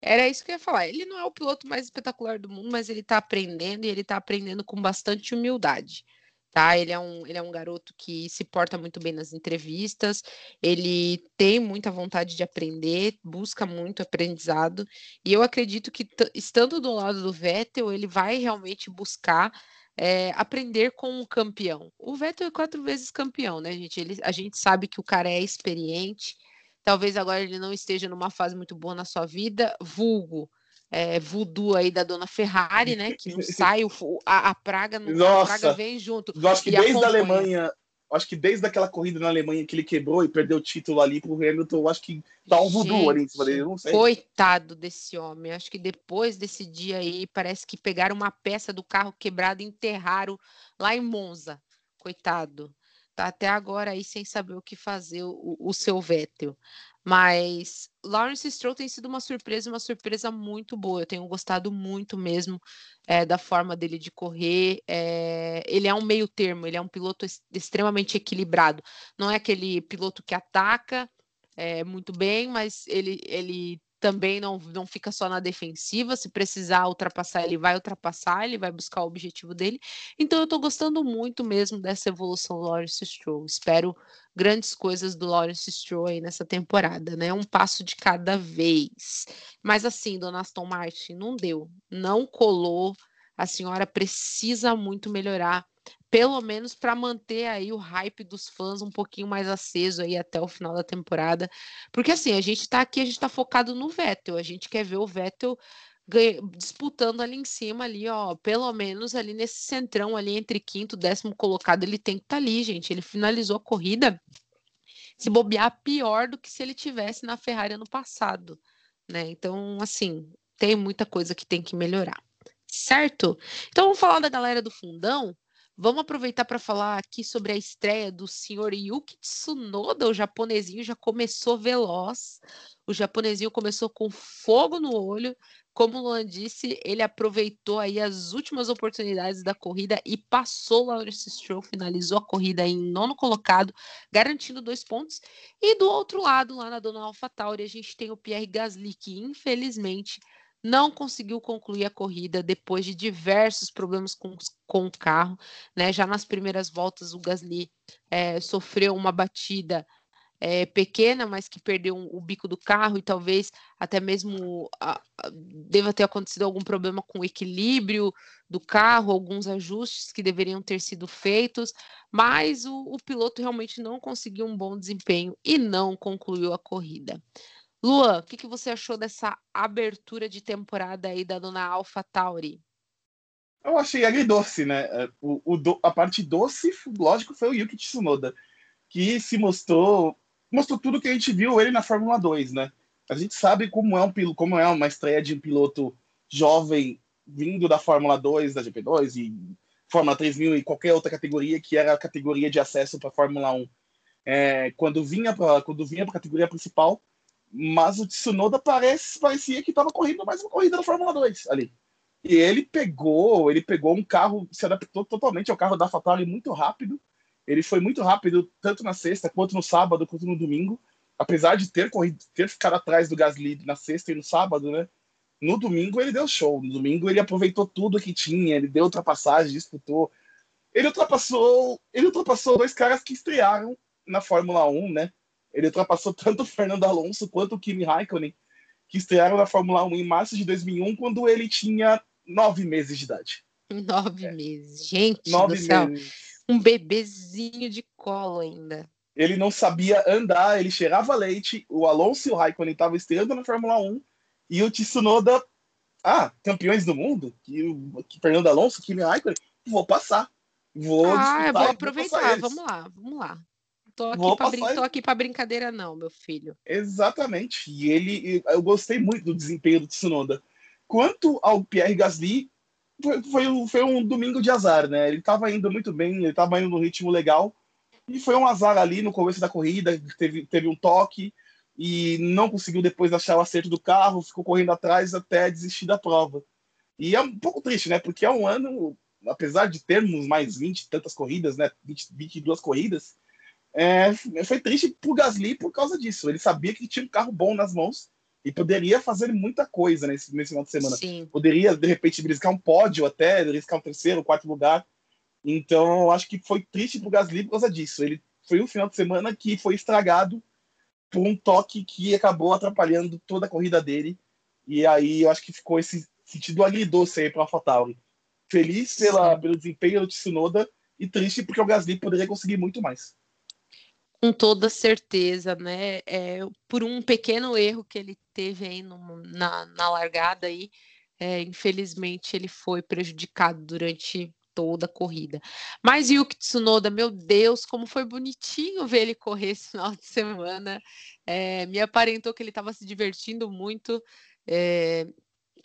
Era isso que eu ia falar. Ele não é o piloto mais espetacular do mundo, mas ele tá aprendendo e ele tá aprendendo com bastante humildade tá? Ele é um, ele é um garoto que se porta muito bem nas entrevistas, ele tem muita vontade de aprender, busca muito aprendizado, e eu acredito que estando do lado do Vettel, ele vai realmente buscar é, aprender com um campeão. O Vettel é quatro vezes campeão, né, gente? Ele, a gente sabe que o cara é experiente, talvez agora ele não esteja numa fase muito boa na sua vida, vulgo é, voodoo aí da dona Ferrari, né? Que não sai, o, a, a praga não Nossa, a praga vem junto. Eu acho que desde acompanha. a Alemanha, acho que desde aquela corrida na Alemanha que ele quebrou e perdeu o título ali pro Hamilton, acho que tá um voodoo ali em cima dele, não sei. Coitado desse homem. Acho que depois desse dia aí, parece que pegaram uma peça do carro quebrado e enterraram lá em Monza. Coitado. Tá até agora aí sem saber o que fazer o, o seu Vettel. Mas Lawrence Stroll tem sido uma surpresa, uma surpresa muito boa. Eu tenho gostado muito mesmo é, da forma dele de correr. É, ele é um meio termo, ele é um piloto extremamente equilibrado. Não é aquele piloto que ataca é, muito bem, mas ele, ele também não, não fica só na defensiva. Se precisar ultrapassar, ele vai ultrapassar, ele vai buscar o objetivo dele. Então, eu estou gostando muito mesmo dessa evolução do Lawrence Stroll. Espero grandes coisas do Lawrence Stroll aí nessa temporada, né? Um passo de cada vez. Mas assim, dona Aston Martin, não deu, não colou. A senhora precisa muito melhorar pelo menos para manter aí o hype dos fãs um pouquinho mais aceso aí até o final da temporada. Porque assim, a gente está aqui, a gente está focado no Vettel, a gente quer ver o Vettel disputando ali em cima ali, ó, pelo menos ali nesse centrão ali entre quinto e décimo colocado, ele tem que estar tá ali, gente. Ele finalizou a corrida se bobear pior do que se ele tivesse na Ferrari ano passado, né? Então, assim, tem muita coisa que tem que melhorar. Certo? Então vamos falar da galera do fundão. Vamos aproveitar para falar aqui sobre a estreia do senhor Yuki Tsunoda, o japonesinho já começou veloz, o japonesinho começou com fogo no olho, como o Luan disse, ele aproveitou aí as últimas oportunidades da corrida e passou o Lawrence Stroll, finalizou a corrida em nono colocado, garantindo dois pontos. E do outro lado, lá na Dona AlphaTauri, a gente tem o Pierre Gasly, que infelizmente não conseguiu concluir a corrida depois de diversos problemas com, com o carro. Né? Já nas primeiras voltas, o Gasly é, sofreu uma batida é, pequena, mas que perdeu um, o bico do carro e talvez até mesmo a, a, deva ter acontecido algum problema com o equilíbrio do carro, alguns ajustes que deveriam ter sido feitos, mas o, o piloto realmente não conseguiu um bom desempenho e não concluiu a corrida. Luan, o que, que você achou dessa abertura de temporada aí da dona Alpha Tauri? Eu achei agridoce, né? É, o, o, a parte doce, lógico, foi o Yuki Tsunoda, que se mostrou mostrou tudo que a gente viu ele na Fórmula 2, né? A gente sabe como é, um, como é uma estreia de um piloto jovem vindo da Fórmula 2, da GP2 e Fórmula 3000 e qualquer outra categoria que era a categoria de acesso para a Fórmula 1. É, quando vinha para quando vinha para a categoria principal, mas o Tsunoda parece, parecia que estava correndo mais uma corrida da Fórmula 2 ali. E ele pegou, ele pegou um carro, se adaptou totalmente ao carro da AlphaTauri muito rápido ele foi muito rápido, tanto na sexta, quanto no sábado, quanto no domingo. Apesar de ter corrido, ter ficado atrás do Gasly na sexta e no sábado, né? No domingo ele deu show. No domingo ele aproveitou tudo que tinha, ele deu ultrapassagem, disputou. Ele ultrapassou, ele ultrapassou dois caras que estrearam na Fórmula 1, né? Ele ultrapassou tanto o Fernando Alonso quanto o Kimi Raikkonen, que estrearam na Fórmula 1 em março de 2001, quando ele tinha nove meses de idade. Nove é. meses, gente nove do céu. Meses um bebezinho de colo ainda. Ele não sabia andar, ele cheirava leite. O Alonso e o Raikkonen estavam estreando na Fórmula 1 e o Tsunoda, ah, campeões do mundo, que, que Fernando Alonso, Kimi Raikkonen, vou passar. Vou ah, vou aproveitar, vamos lá, vamos lá. Tô aqui, para brin tô aqui pra brincadeira, não, meu filho. Exatamente. E ele, eu gostei muito do desempenho do Tsunoda. Quanto ao Pierre Gasly, foi, foi, foi um domingo de azar, né? Ele estava indo muito bem, ele estava indo num ritmo legal. E foi um azar ali no começo da corrida, teve, teve um toque e não conseguiu depois achar o acerto do carro, ficou correndo atrás até desistir da prova. E é um pouco triste, né? Porque é um ano, apesar de termos mais 20 e tantas corridas, né? 20, 22 corridas, é, foi triste pro Gasly por causa disso. Ele sabia que tinha um carro bom nas mãos e poderia fazer muita coisa nesse, nesse final de semana. Sim. Poderia, de repente, briscar um pódio até, briscar um terceiro, quarto lugar. Então, eu acho que foi triste pro Gasly por causa disso. Ele foi um final de semana que foi estragado por um toque que acabou atrapalhando toda a corrida dele. E aí eu acho que ficou esse sentido agridoce aí para AlphaTauri. Feliz pela, pelo desempenho do Tsunoda e triste porque o Gasly poderia conseguir muito mais com toda certeza, né? É, por um pequeno erro que ele teve aí no, na, na largada aí, é, infelizmente ele foi prejudicado durante toda a corrida. Mas Yuki Tsunoda, meu Deus, como foi bonitinho ver ele correr esse final de semana. É, me aparentou que ele estava se divertindo muito. É,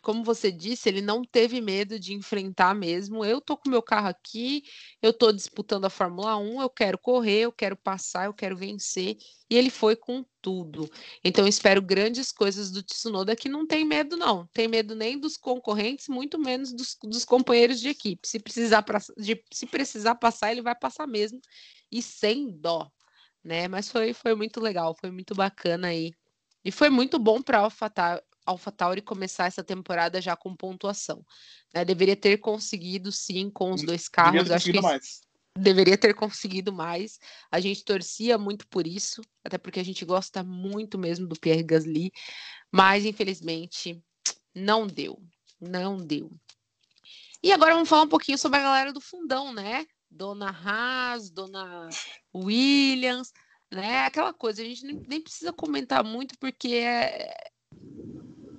como você disse, ele não teve medo de enfrentar mesmo. Eu tô com meu carro aqui, eu tô disputando a Fórmula 1, eu quero correr, eu quero passar, eu quero vencer. E ele foi com tudo. Então, espero grandes coisas do Tsunoda que não tem medo, não. Tem medo nem dos concorrentes, muito menos dos, dos companheiros de equipe. Se precisar, de, se precisar passar, ele vai passar mesmo. E sem dó. Né? Mas foi, foi muito legal, foi muito bacana aí. E foi muito bom para a AlphaTauri começar essa temporada já com pontuação. Né? Deveria ter conseguido, sim, com os dois carros. Acho que mais. deveria ter conseguido mais. A gente torcia muito por isso, até porque a gente gosta muito mesmo do Pierre Gasly, mas infelizmente não deu. Não deu. E agora vamos falar um pouquinho sobre a galera do fundão, né? Dona Haas, Dona Williams, né? Aquela coisa, a gente nem precisa comentar muito porque é,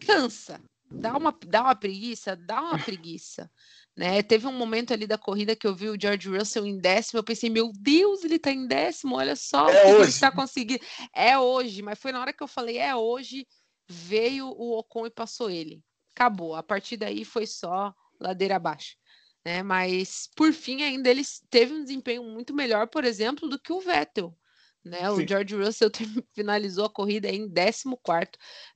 cansa, dá uma, dá uma preguiça, dá uma preguiça. Né? Teve um momento ali da corrida que eu vi o George Russell em décimo, eu pensei, meu Deus, ele tá em décimo, olha só é o que ele está conseguindo. É hoje, mas foi na hora que eu falei, é hoje, veio o Ocon e passou ele. Acabou. A partir daí foi só ladeira abaixo. Né? Mas por fim, ainda ele teve um desempenho muito melhor, por exemplo, do que o Vettel. Né? O George Russell finalizou a corrida em 14,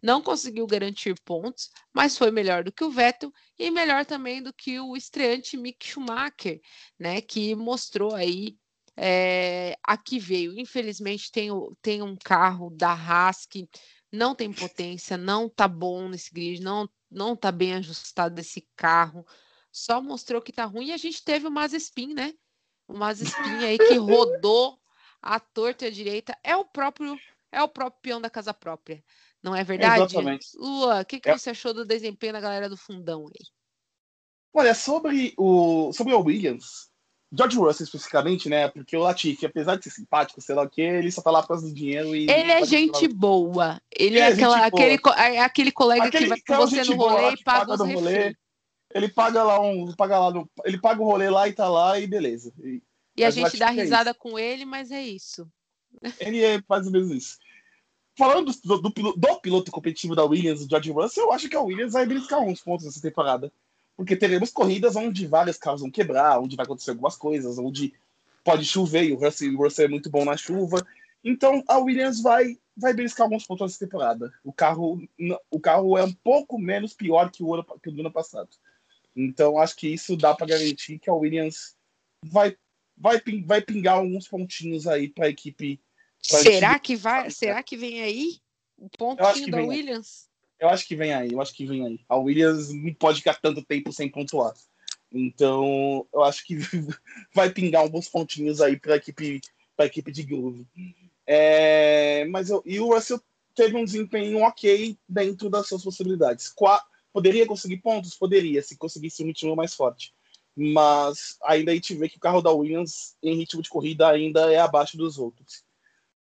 não conseguiu garantir pontos, mas foi melhor do que o Vettel e melhor também do que o estreante Mick Schumacher, né? que mostrou aí é, a que veio. Infelizmente, tem, tem um carro da Haas que não tem potência, não tá bom nesse grid, não, não tá bem ajustado esse carro, só mostrou que tá ruim. E a gente teve o Mazespin, né? O Mazespin aí que rodou a torta e a direita. É o próprio é o próprio peão da casa própria. Não é verdade? Exatamente. Lua, o que, que é. você achou do desempenho da galera do fundão aí? Olha, sobre o, sobre o Williams, George Russell especificamente, né? Porque o Latifi, apesar de ser simpático, sei lá o que, ele só tá lá por causa do dinheiro e. Ele é gente boa. Ele, é, é aquela, aquele, é aquele colega aquele, que vai com você no rolê e paga os rolê. Ele paga lá um. Paga lá no, ele paga o rolê lá e tá lá e beleza. E, e a gente dá é risada é com ele, mas é isso. Ele é, faz o mesmo isso. Falando do, do, do, piloto competitivo da Williams, o George Russell, eu acho que a Williams vai beliscar uns pontos nessa temporada porque teremos corridas onde vários carros vão quebrar, onde vai acontecer algumas coisas, onde pode chover, e o Russell, o Russell é muito bom na chuva. Então a Williams vai vai beliscar alguns pontos nessa temporada. O carro, o carro é um pouco menos pior que o ano, que o do ano passado. Então acho que isso dá para garantir que a Williams vai vai, vai pingar alguns pontinhos aí para a equipe. Será equipe... que vai? Será que vem aí o pontinho da Williams? Eu acho que vem aí, eu acho que vem aí. A Williams não pode ficar tanto tempo sem pontuar. Então, eu acho que vai pingar alguns pontinhos aí para a equipe, pra equipe de Groove. É, mas eu, e o Russell teve um desempenho ok dentro das suas possibilidades. Qua, poderia conseguir pontos? Poderia, se conseguisse um ritmo mais forte. Mas ainda a gente vê que o carro da Williams, em ritmo de corrida, ainda é abaixo dos outros.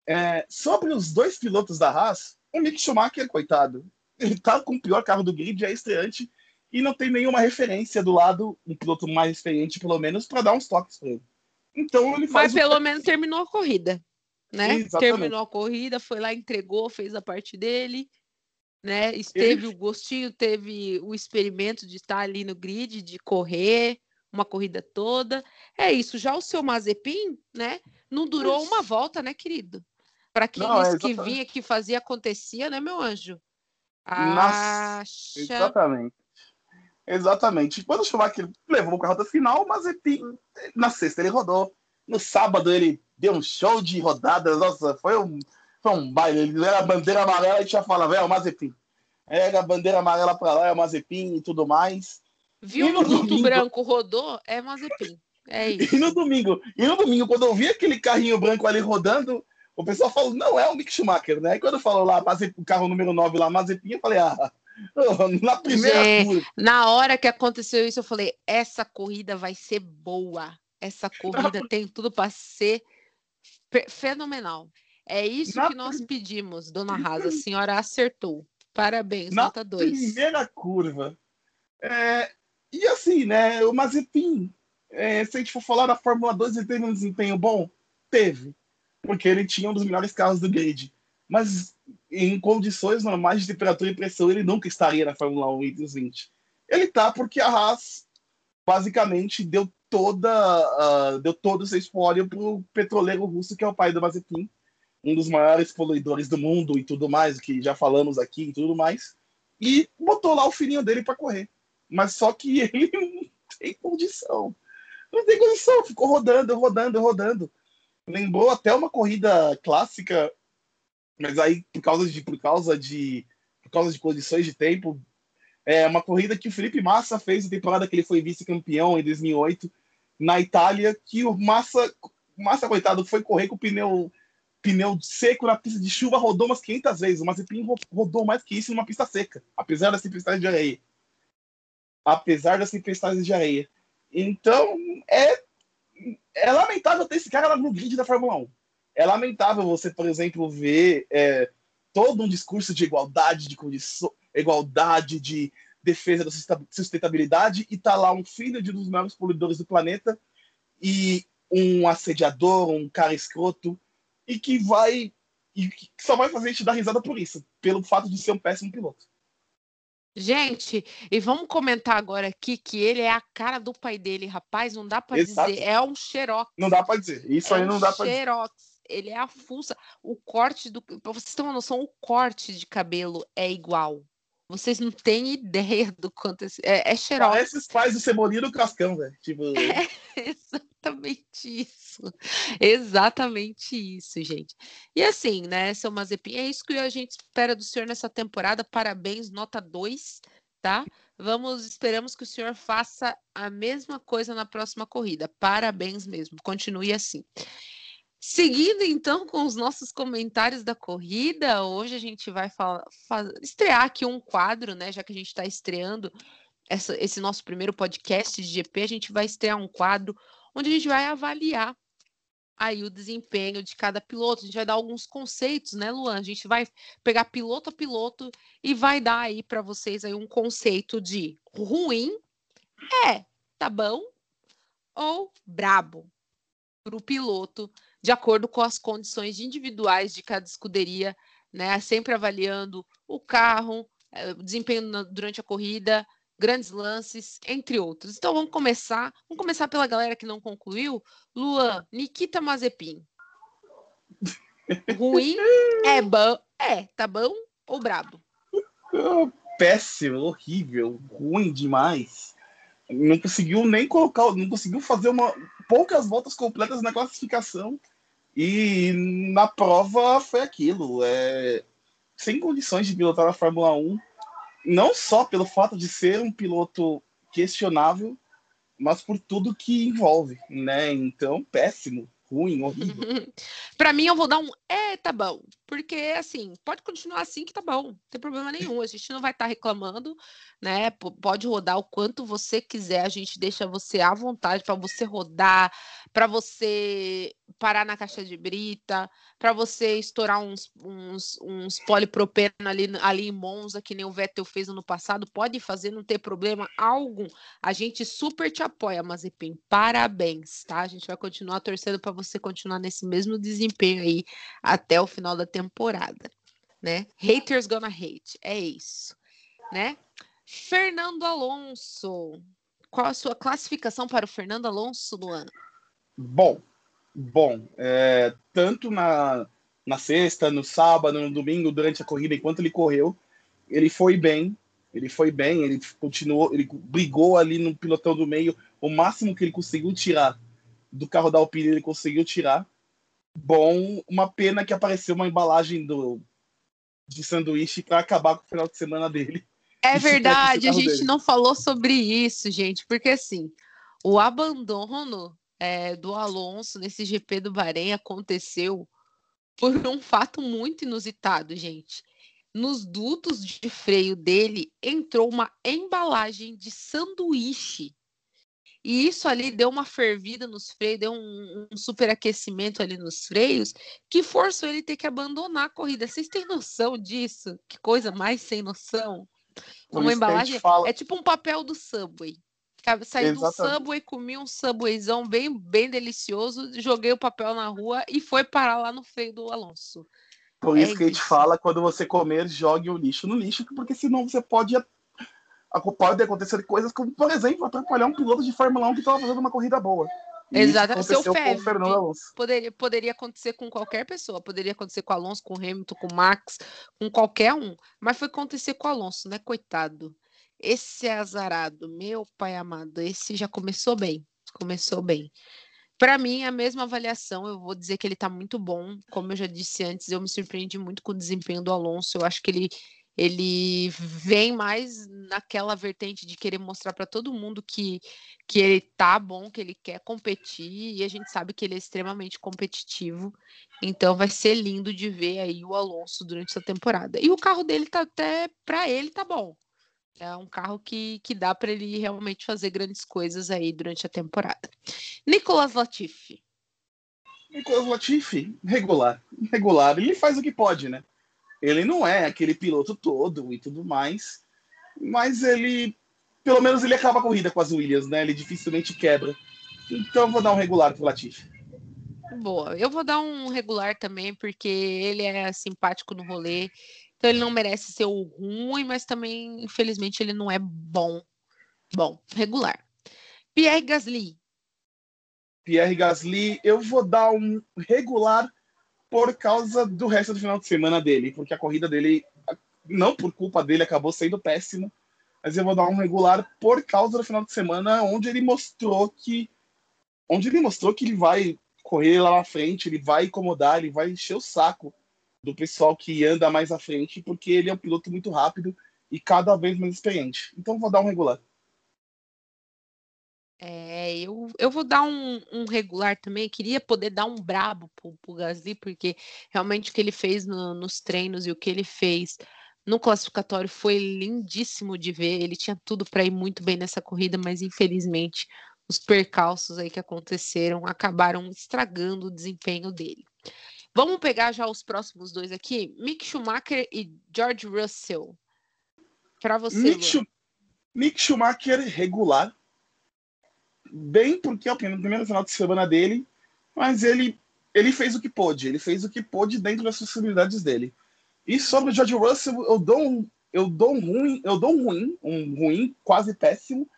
É, sobre os dois pilotos da Haas, o Mick Schumacher, coitado, ele tá com o pior carro do grid, é estreante, e não tem nenhuma referência do lado, um piloto mais experiente, pelo menos, para dar uns toques para ele. Então ele faz. Mas pelo o... menos terminou a corrida. Né? Exatamente. Terminou a corrida, foi lá, entregou, fez a parte dele, né? Esteve ele... o gostinho, teve o experimento de estar ali no grid, de correr uma corrida toda. É isso. Já o seu Mazepin, né? Não durou uma volta, né, querido? Para quem não, é que vinha, que fazia, acontecia, né, meu anjo? Acha... Exatamente. Exatamente. Quando o Schumacher levou o carro até o final, o Mazepin, na sexta ele rodou. No sábado ele deu um show de rodadas. Nossa, foi um, foi um baile. Ele era a bandeira amarela e já falava, é o Mazepin. Era a bandeira amarela para lá, é o Mazepin e tudo mais. Viu o domingo... branco rodou, é Mazepin. É isso. E no domingo, e no domingo, quando eu vi aquele carrinho branco ali rodando, o pessoal falou, não é o Mick Schumacher, né? E quando falou lá, o carro número 9 lá, Mazepin, eu falei, ah, na primeira curva. Na hora que aconteceu isso, eu falei, essa corrida vai ser boa. Essa corrida tem tudo para ser fenomenal. É isso na que nós pedimos, dona Rasa. A senhora acertou. Parabéns, na nota 2. Primeira curva. É, e assim, né? O Mazepin, é, se a gente for falar da Fórmula 2, ele teve um desempenho bom? Teve porque ele tinha um dos melhores carros do grid. Mas em condições normais de temperatura e pressão, ele nunca estaria na Fórmula 1 entre os 20. Ele tá porque a Haas basicamente deu toda uh, deu todo o seu espólio pro petroleiro russo que é o pai do Mazepin, um dos maiores poluidores do mundo e tudo mais, que já falamos aqui e tudo mais, e botou lá o filhinho dele para correr. Mas só que ele não tem condição. Não tem condição, ficou rodando, rodando, rodando lembrou até uma corrida clássica, mas aí por causa de por causa de por causa de condições de tempo, é uma corrida que o Felipe Massa fez na temporada que ele foi vice-campeão em 2008 na Itália, que o Massa Massa coitado foi correr com o pneu pneu seco na pista de chuva, rodou umas 500 vezes. O Mazepin rodou mais que isso numa pista seca, apesar das tempestades de areia. Apesar das tempestades de areia. Então, é é lamentável ter esse cara no grid da Fórmula 1. É lamentável você, por exemplo, ver é, todo um discurso de igualdade, de igualdade, de defesa da sustentabilidade e tá lá um filho de um dos maiores poluidores do planeta e um assediador, um cara escroto e que vai e que só vai fazer a gente dar risada por isso, pelo fato de ser um péssimo piloto. Gente, e vamos comentar agora aqui que ele é a cara do pai dele, rapaz, não dá para dizer, é um xerox. Não dá para dizer, isso é aí não um dá para dizer. Xerox. ele é a fuça. O corte do. Pra vocês terem uma noção, o corte de cabelo é igual. Vocês não têm ideia do quanto. Esse... É, é xerox. Parece os pais do Cebolinha do Cascão, velho. Tipo... É exatamente isso. Exatamente isso, gente. E assim, né, seu Mazepin, é isso que a gente espera do senhor nessa temporada. Parabéns, nota 2, tá? Vamos, esperamos que o senhor faça a mesma coisa na próxima corrida. Parabéns mesmo. Continue assim. Seguindo então com os nossos comentários da corrida, hoje a gente vai falar, estrear aqui um quadro, né? Já que a gente está estreando essa, esse nosso primeiro podcast de GP, a gente vai estrear um quadro onde a gente vai avaliar aí o desempenho de cada piloto. A gente vai dar alguns conceitos, né, Luan? A gente vai pegar piloto a piloto e vai dar aí para vocês aí um conceito de ruim é, tá bom, ou brabo para o piloto de acordo com as condições individuais de cada escuderia, né? Sempre avaliando o carro, eh, o desempenho durante a corrida, grandes lances, entre outros. Então vamos começar. Vamos começar pela galera que não concluiu. Luan, Nikita Mazepin. Ruim é bom, é, tá bom ou brabo? Péssimo, horrível, ruim demais. Não conseguiu nem colocar, não conseguiu fazer uma poucas voltas completas na classificação. E na prova foi aquilo. É, sem condições de pilotar a Fórmula 1, não só pelo fato de ser um piloto questionável, mas por tudo que envolve, né? Então, péssimo ruim, horrível. para mim, eu vou dar um é, tá bom. Porque, assim, pode continuar assim que tá bom. Não tem problema nenhum. A gente não vai estar tá reclamando, né? Pode rodar o quanto você quiser. A gente deixa você à vontade para você rodar, para você parar na caixa de brita, para você estourar uns, uns, uns polipropeno ali, ali em Monza, que nem o Vettel fez ano passado. Pode fazer, não ter problema algum. A gente super te apoia, Mazepin. Parabéns, tá? A gente vai continuar torcendo para você continuar nesse mesmo desempenho aí até o final da temporada, né? Haters gonna hate, é isso, né? Fernando Alonso, qual a sua classificação para o Fernando Alonso do ano? Bom, bom, é, tanto na, na sexta, no sábado, no domingo, durante a corrida, enquanto ele correu, ele foi bem, ele foi bem, ele continuou, ele brigou ali no pilotão do meio, o máximo que ele conseguiu tirar do carro da Alpine, ele conseguiu tirar. Bom, uma pena que apareceu uma embalagem do, de sanduíche para acabar com o final de semana dele. É verdade, a gente dele. não falou sobre isso, gente, porque assim, o abandono é, do Alonso nesse GP do Bahrein aconteceu por um fato muito inusitado, gente. Nos dutos de freio dele entrou uma embalagem de sanduíche e isso ali deu uma fervida nos freios, deu um, um superaquecimento ali nos freios, que forçou ele ter que abandonar a corrida. Vocês têm noção disso? Que coisa mais sem noção? Por uma embalagem. Fala... É tipo um papel do Subway. Saí do Subway, comi um Subwayzão bem, bem delicioso, joguei o papel na rua e foi parar lá no freio do Alonso. Por é isso que a gente fala, quando você comer, jogue o lixo no lixo, porque senão você pode pode acontecer coisas como, por exemplo, atrapalhar um piloto de Fórmula 1 que estava fazendo uma corrida boa. Exatamente. Seu Feb, poderia, poderia acontecer com qualquer pessoa, poderia acontecer com o Alonso, com o Hamilton, com o Max, com qualquer um, mas foi acontecer com o Alonso, né? Coitado. Esse é azarado, meu pai amado, esse já começou bem, começou bem. Para mim, a mesma avaliação, eu vou dizer que ele tá muito bom. Como eu já disse antes, eu me surpreendi muito com o desempenho do Alonso. Eu acho que ele ele vem mais naquela vertente de querer mostrar para todo mundo que, que ele tá bom, que ele quer competir, e a gente sabe que ele é extremamente competitivo. Então vai ser lindo de ver aí o Alonso durante essa temporada. E o carro dele tá até para ele tá bom. É um carro que, que dá para ele realmente fazer grandes coisas aí durante a temporada. Nicolas Latifi. Nicolas Latifi, regular. Regular. Ele faz o que pode, né? Ele não é aquele piloto todo e tudo mais, mas ele, pelo menos ele acaba a corrida com as Williams, né? Ele dificilmente quebra. Então eu vou dar um regular pro Latifi. Boa, eu vou dar um regular também, porque ele é simpático no rolê, então ele não merece ser o ruim, mas também, infelizmente, ele não é bom. Bom, regular. Pierre Gasly. Pierre Gasly, eu vou dar um regular por causa do resto do final de semana dele, porque a corrida dele, não por culpa dele, acabou sendo péssima, mas eu vou dar um regular por causa do final de semana, onde ele mostrou que onde ele mostrou que ele vai correr lá na frente, ele vai incomodar, ele vai encher o saco do pessoal que anda mais à frente, porque ele é um piloto muito rápido e cada vez mais experiente. Então vou dar um regular. É, eu, eu vou dar um, um regular também. Queria poder dar um brabo pro, pro Gasly, porque realmente o que ele fez no, nos treinos e o que ele fez no classificatório foi lindíssimo de ver. Ele tinha tudo para ir muito bem nessa corrida, mas infelizmente os percalços aí que aconteceram acabaram estragando o desempenho dele. Vamos pegar já os próximos dois aqui: Mick Schumacher e George Russell. Para você. Mick, Mick, Schumacher regular. Bem, porque é o primeiro final de semana dele, mas ele, ele fez o que pôde. Ele fez o que pôde dentro das possibilidades dele. E sobre o George Russell, eu dou um, eu dou um ruim, eu dou um ruim, um ruim quase péssimo,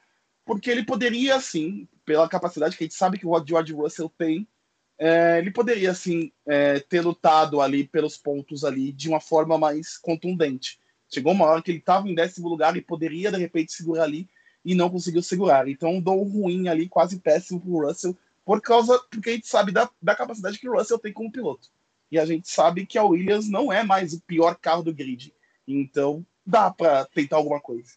porque ele poderia, assim, pela capacidade que a gente sabe que o George Russell tem, é, ele poderia, assim, é, ter lutado ali pelos pontos ali de uma forma mais contundente. Chegou uma hora que ele estava em décimo lugar e poderia, de repente, segurar ali e não conseguiu segurar. Então, um ruim ali, quase péssimo para o Russell, por causa, porque a gente sabe da, da capacidade que o Russell tem como piloto. E a gente sabe que a Williams não é mais o pior carro do grid. Então, dá para tentar alguma coisa.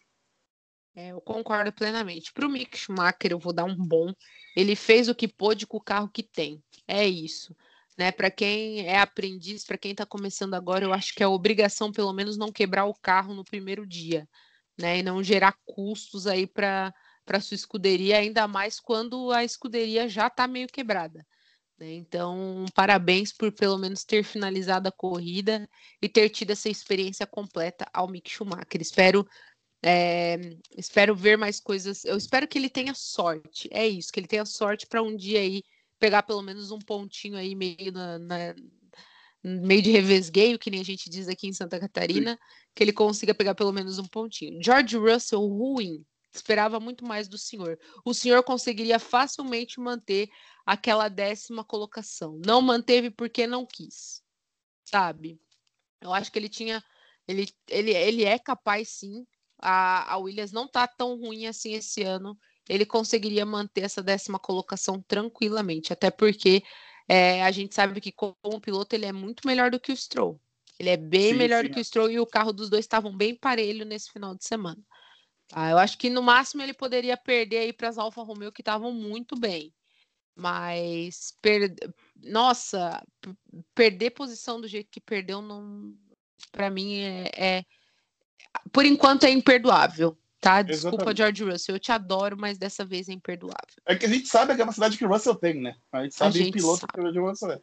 É, eu concordo plenamente. Para o Mick Schumacher, eu vou dar um bom. Ele fez o que pôde com o carro que tem. É isso. Né? Para quem é aprendiz, para quem está começando agora, eu acho que é obrigação, pelo menos, não quebrar o carro no primeiro dia, né? E não gerar custos aí para para sua escuderia, ainda mais quando a escuderia já está meio quebrada. Né? Então, parabéns por pelo menos ter finalizado a corrida e ter tido essa experiência completa ao Mick Schumacher. Espero é, espero ver mais coisas. Eu espero que ele tenha sorte. É isso, que ele tenha sorte para um dia aí pegar pelo menos um pontinho aí meio na, na meio de revesgueio, que nem a gente diz aqui em Santa Catarina, Sim. que ele consiga pegar pelo menos um pontinho. George Russell ruim, esperava muito mais do senhor. O senhor conseguiria facilmente manter aquela décima colocação. Não manteve porque não quis, sabe? Eu acho que ele tinha, ele, ele, ele é capaz sim a, a Williams não tá tão ruim assim esse ano. Ele conseguiria manter essa décima colocação tranquilamente, até porque é, a gente sabe que como piloto ele é muito melhor do que o Stroll. Ele é bem sim, melhor sim. do que o Stroll e o carro dos dois estavam bem parelho nesse final de semana. Tá? Eu acho que no máximo ele poderia perder aí para as Alfa Romeo que estavam muito bem. Mas, per... nossa, perder posição do jeito que perdeu, não... para mim é, é, por enquanto é imperdoável. Tá? Desculpa, Exatamente. George Russell, eu te adoro, mas dessa vez é imperdoável. É que a gente sabe a capacidade que o Russell tem, né? A gente sabe a gente piloto sabe. que o George Russell é.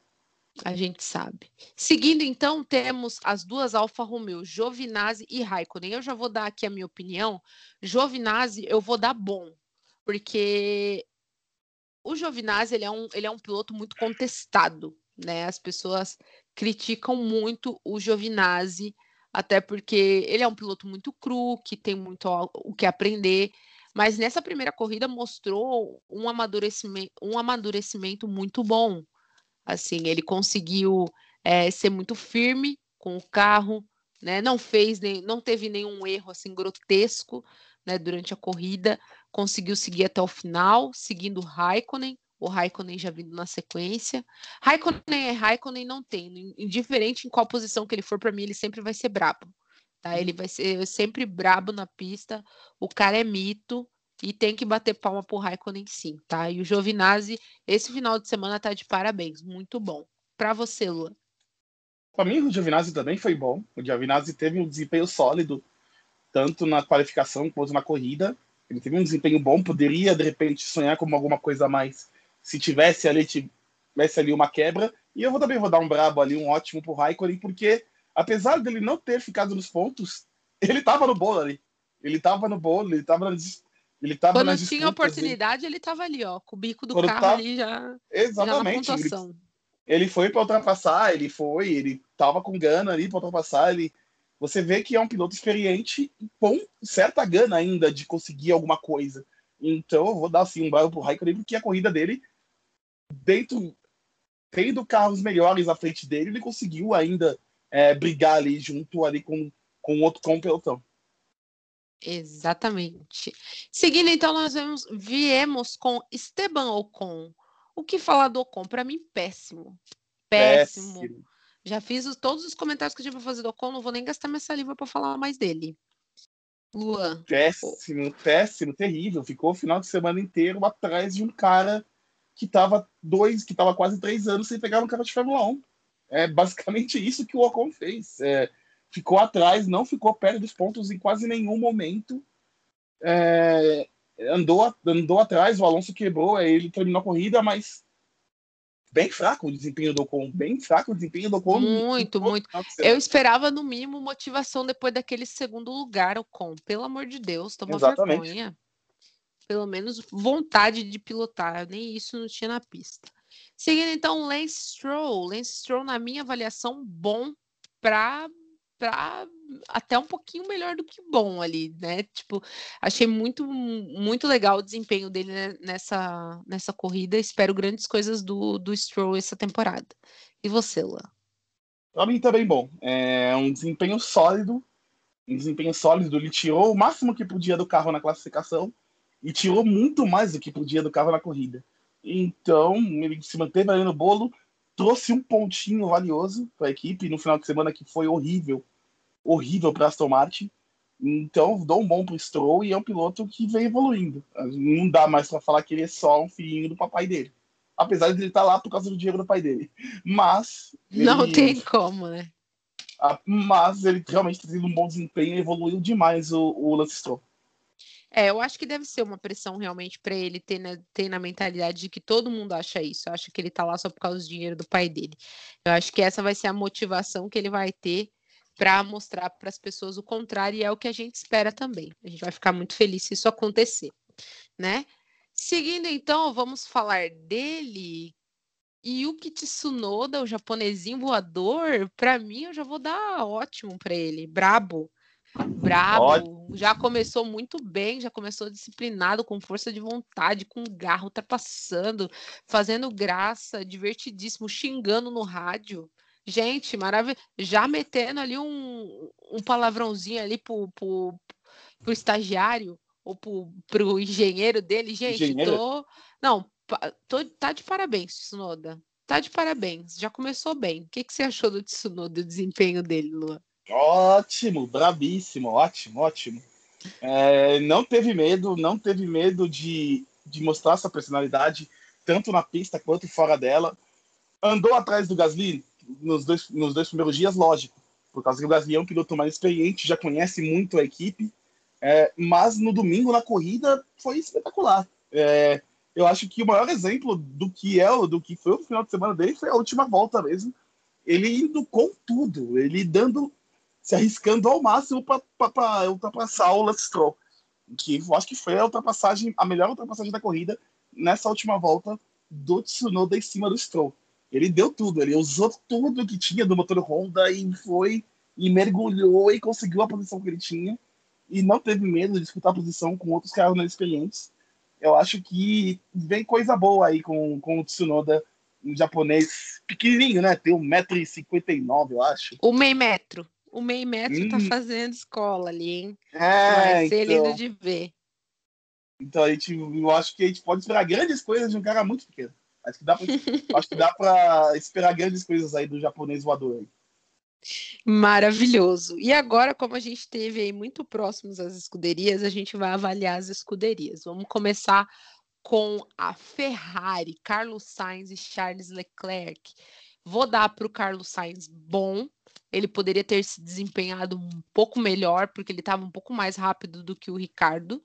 A gente sabe. Seguindo, então, temos as duas Alfa Romeo, Giovinazzi e Raikkonen. Eu já vou dar aqui a minha opinião. Giovinazzi, eu vou dar bom, porque o Giovinazzi ele é, um, ele é um piloto muito contestado, né? As pessoas criticam muito o Giovinazzi até porque ele é um piloto muito cru, que tem muito o que aprender, mas nessa primeira corrida mostrou um amadurecimento, um amadurecimento muito bom. Assim, ele conseguiu é, ser muito firme com o carro, né? Não fez nem, não teve nenhum erro assim grotesco, né? Durante a corrida, conseguiu seguir até o final, seguindo Raikkonen, o Raikkonen já vindo na sequência. Raikkonen é Raikkonen, não tem. Indiferente em qual posição que ele for, para mim, ele sempre vai ser brabo. Tá? Ele vai ser sempre brabo na pista. O cara é mito e tem que bater palma pro Raikkonen sim, tá? E o Giovinazzi, esse final de semana tá de parabéns. Muito bom. Para você, Lua. Para mim, o Giovinazzi também foi bom. O Giovinazzi teve um desempenho sólido, tanto na qualificação quanto na corrida. Ele teve um desempenho bom, poderia, de repente, sonhar com alguma coisa a mais se tivesse ali, tivesse ali uma quebra. E eu vou, também vou dar um brabo ali, um ótimo pro Raikkonen, porque apesar dele não ter ficado nos pontos, ele tava no bolo ali. Ele tava no bolo, ele tava na, ele tava Quando tinha oportunidade, ele tava ali, ó, com o bico do Quando carro tá... ali já. Exatamente. Já ele, ele foi para ultrapassar, ele foi, ele tava com gana ali para ultrapassar, ele você vê que é um piloto experiente com certa gana ainda de conseguir alguma coisa. Então eu vou dar assim um bravo pro Raikkonen porque a corrida dele dentro tendo carros melhores à frente dele, ele conseguiu ainda é, brigar ali junto ali com, com outro com o pelotão. Exatamente. Seguindo, então, nós vemos, viemos com Esteban Ocon. O que falar do Ocon? Para mim, péssimo. péssimo. péssimo. Já fiz os, todos os comentários que eu tinha para fazer do Ocon, não vou nem gastar minha saliva para falar mais dele. Luan. Péssimo, péssimo, terrível. Ficou o final de semana inteiro atrás de um cara que estava dois, que estava quase três anos sem pegar um carro de Fórmula 1. É basicamente isso que o Ocon fez. É, ficou atrás, não ficou perto dos pontos em quase nenhum momento. É, andou, andou atrás, o Alonso quebrou, ele terminou a corrida, mas bem fraco o desempenho do Ocon, bem fraco o desempenho do Ocon. Muito, muito. Eu esperava no mínimo motivação depois daquele segundo lugar, Ocon. Pelo amor de Deus, toma Exatamente. vergonha. Pelo menos vontade de pilotar, nem isso não tinha na pista. Seguindo então Lance Stroll, Lance Stroll na minha avaliação bom para para até um pouquinho melhor do que bom ali, né? Tipo, achei muito muito legal o desempenho dele nessa nessa corrida. Espero grandes coisas do, do Stroll essa temporada. E você, Lá? Para mim também bom. É um desempenho sólido, um desempenho sólido. Ele tirou o máximo que podia do carro na classificação e tirou muito mais do que podia do carro na corrida. Então, ele se manteve ali no bolo, trouxe um pontinho valioso para a equipe no final de semana que foi horrível, horrível para Aston Martin. Então, dou um bom para o Stroll e é um piloto que vem evoluindo. Não dá mais para falar que ele é só um filhinho do papai dele. Apesar de ele estar tá lá por causa do dinheiro do pai dele. Mas. Não ele... tem como, né? Mas ele realmente tem tido um bom desempenho e evoluiu demais o, o Lance Stroll. É, eu acho que deve ser uma pressão realmente para ele ter, né, ter na mentalidade de que todo mundo acha isso. Eu acho que ele tá lá só por causa do dinheiro do pai dele. Eu acho que essa vai ser a motivação que ele vai ter para mostrar para as pessoas o contrário, e é o que a gente espera também. A gente vai ficar muito feliz se isso acontecer, né? Seguindo então, vamos falar dele. Yuki Tsunoda, o japonesinho voador, para mim eu já vou dar ótimo para ele, brabo. Brabo, já começou muito bem, já começou disciplinado, com força de vontade, com garra, ultrapassando, fazendo graça, divertidíssimo, xingando no rádio. Gente, maravilha. Já metendo ali um, um palavrãozinho ali pro, pro, pro estagiário ou pro, pro engenheiro dele. Gente, engenheiro? tô. Não, tô, tá de parabéns, Tsunoda. Tá de parabéns. Já começou bem. O que, que você achou do Tsunoda, do desempenho dele, Luan? Ótimo, brabíssimo, ótimo, ótimo. É, não teve medo, não teve medo de, de mostrar sua personalidade, tanto na pista quanto fora dela. Andou atrás do Gasly nos dois, nos dois primeiros dias, lógico, por causa que o Gasly é um piloto mais experiente, já conhece muito a equipe, é, mas no domingo, na corrida, foi espetacular. É, eu acho que o maior exemplo do que é do que foi o final de semana dele foi a última volta mesmo. Ele indo com tudo, ele dando se arriscando ao máximo para ultrapassar o Lance Stroll, que eu acho que foi a ultrapassagem, a melhor ultrapassagem da corrida nessa última volta do Tsunoda em cima do Stroll. Ele deu tudo, ele usou tudo que tinha do motor Honda e foi e mergulhou e conseguiu a posição que ele tinha e não teve medo de disputar a posição com outros caras mais experientes. Eu acho que vem coisa boa aí com, com o Tsunoda, um japonês pequenininho, né? Tem 1,59m, eu acho. Um meio metro. O meio metro tá hum. tá fazendo escola ali, hein? É, Vai ser então... lindo de ver. Então a gente, eu acho que a gente pode esperar grandes coisas de um cara muito pequeno. Acho que dá pra, acho que dá pra esperar grandes coisas aí do japonês voador aí. Maravilhoso. E agora, como a gente teve aí muito próximos às escuderias, a gente vai avaliar as escuderias. Vamos começar com a Ferrari, Carlos Sainz e Charles Leclerc. Vou dar para o Carlos Sainz bom, ele poderia ter se desempenhado um pouco melhor, porque ele estava um pouco mais rápido do que o Ricardo,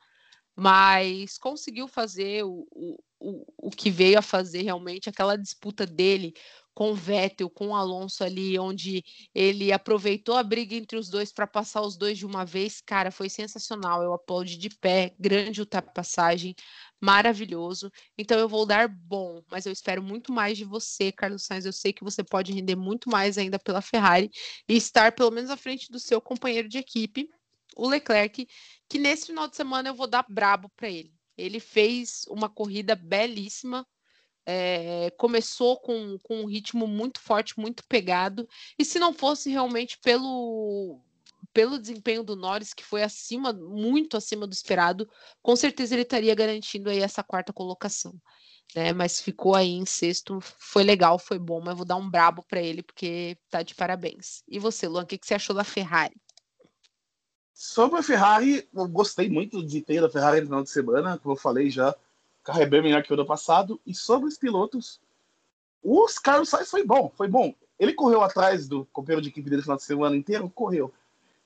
mas conseguiu fazer o, o, o que veio a fazer realmente, aquela disputa dele com o Vettel, com o Alonso ali, onde ele aproveitou a briga entre os dois para passar os dois de uma vez, cara, foi sensacional. Eu aplaudi de pé, grande ultrapassagem, maravilhoso. Então eu vou dar bom, mas eu espero muito mais de você, Carlos Sainz. Eu sei que você pode render muito mais ainda pela Ferrari e estar pelo menos à frente do seu companheiro de equipe, o Leclerc, que nesse final de semana eu vou dar brabo para ele. Ele fez uma corrida belíssima, é, começou com, com um ritmo muito forte, muito pegado, e se não fosse realmente pelo pelo desempenho do Norris, que foi acima, muito acima do esperado, com certeza ele estaria garantindo aí essa quarta colocação. Né, mas ficou aí em sexto, foi legal, foi bom, mas vou dar um brabo para ele porque tá de parabéns. E você, Luan, o que, que você achou da Ferrari? Sobre a Ferrari, eu gostei muito de ter a Ferrari no final de semana, como eu falei já, carro é bem melhor que o ano passado. E sobre os pilotos, os Carlos Sainz foi bom, foi bom. Ele correu atrás do companheiro de equipe dele no final de semana inteiro, correu.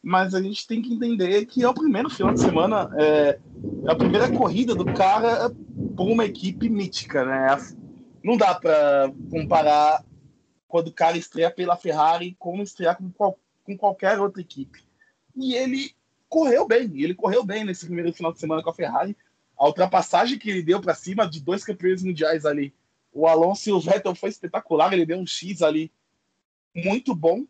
Mas a gente tem que entender que é o primeiro final de semana, é, é a primeira corrida do cara por uma equipe mítica, né? Não dá para comparar quando o cara estreia pela Ferrari como estrear com, qual, com qualquer outra equipe. E ele correu bem, ele correu bem nesse primeiro final de semana com a Ferrari. A ultrapassagem que ele deu para cima de dois campeões mundiais ali, o Alonso e o Vettel foi espetacular, ele deu um X ali muito bom.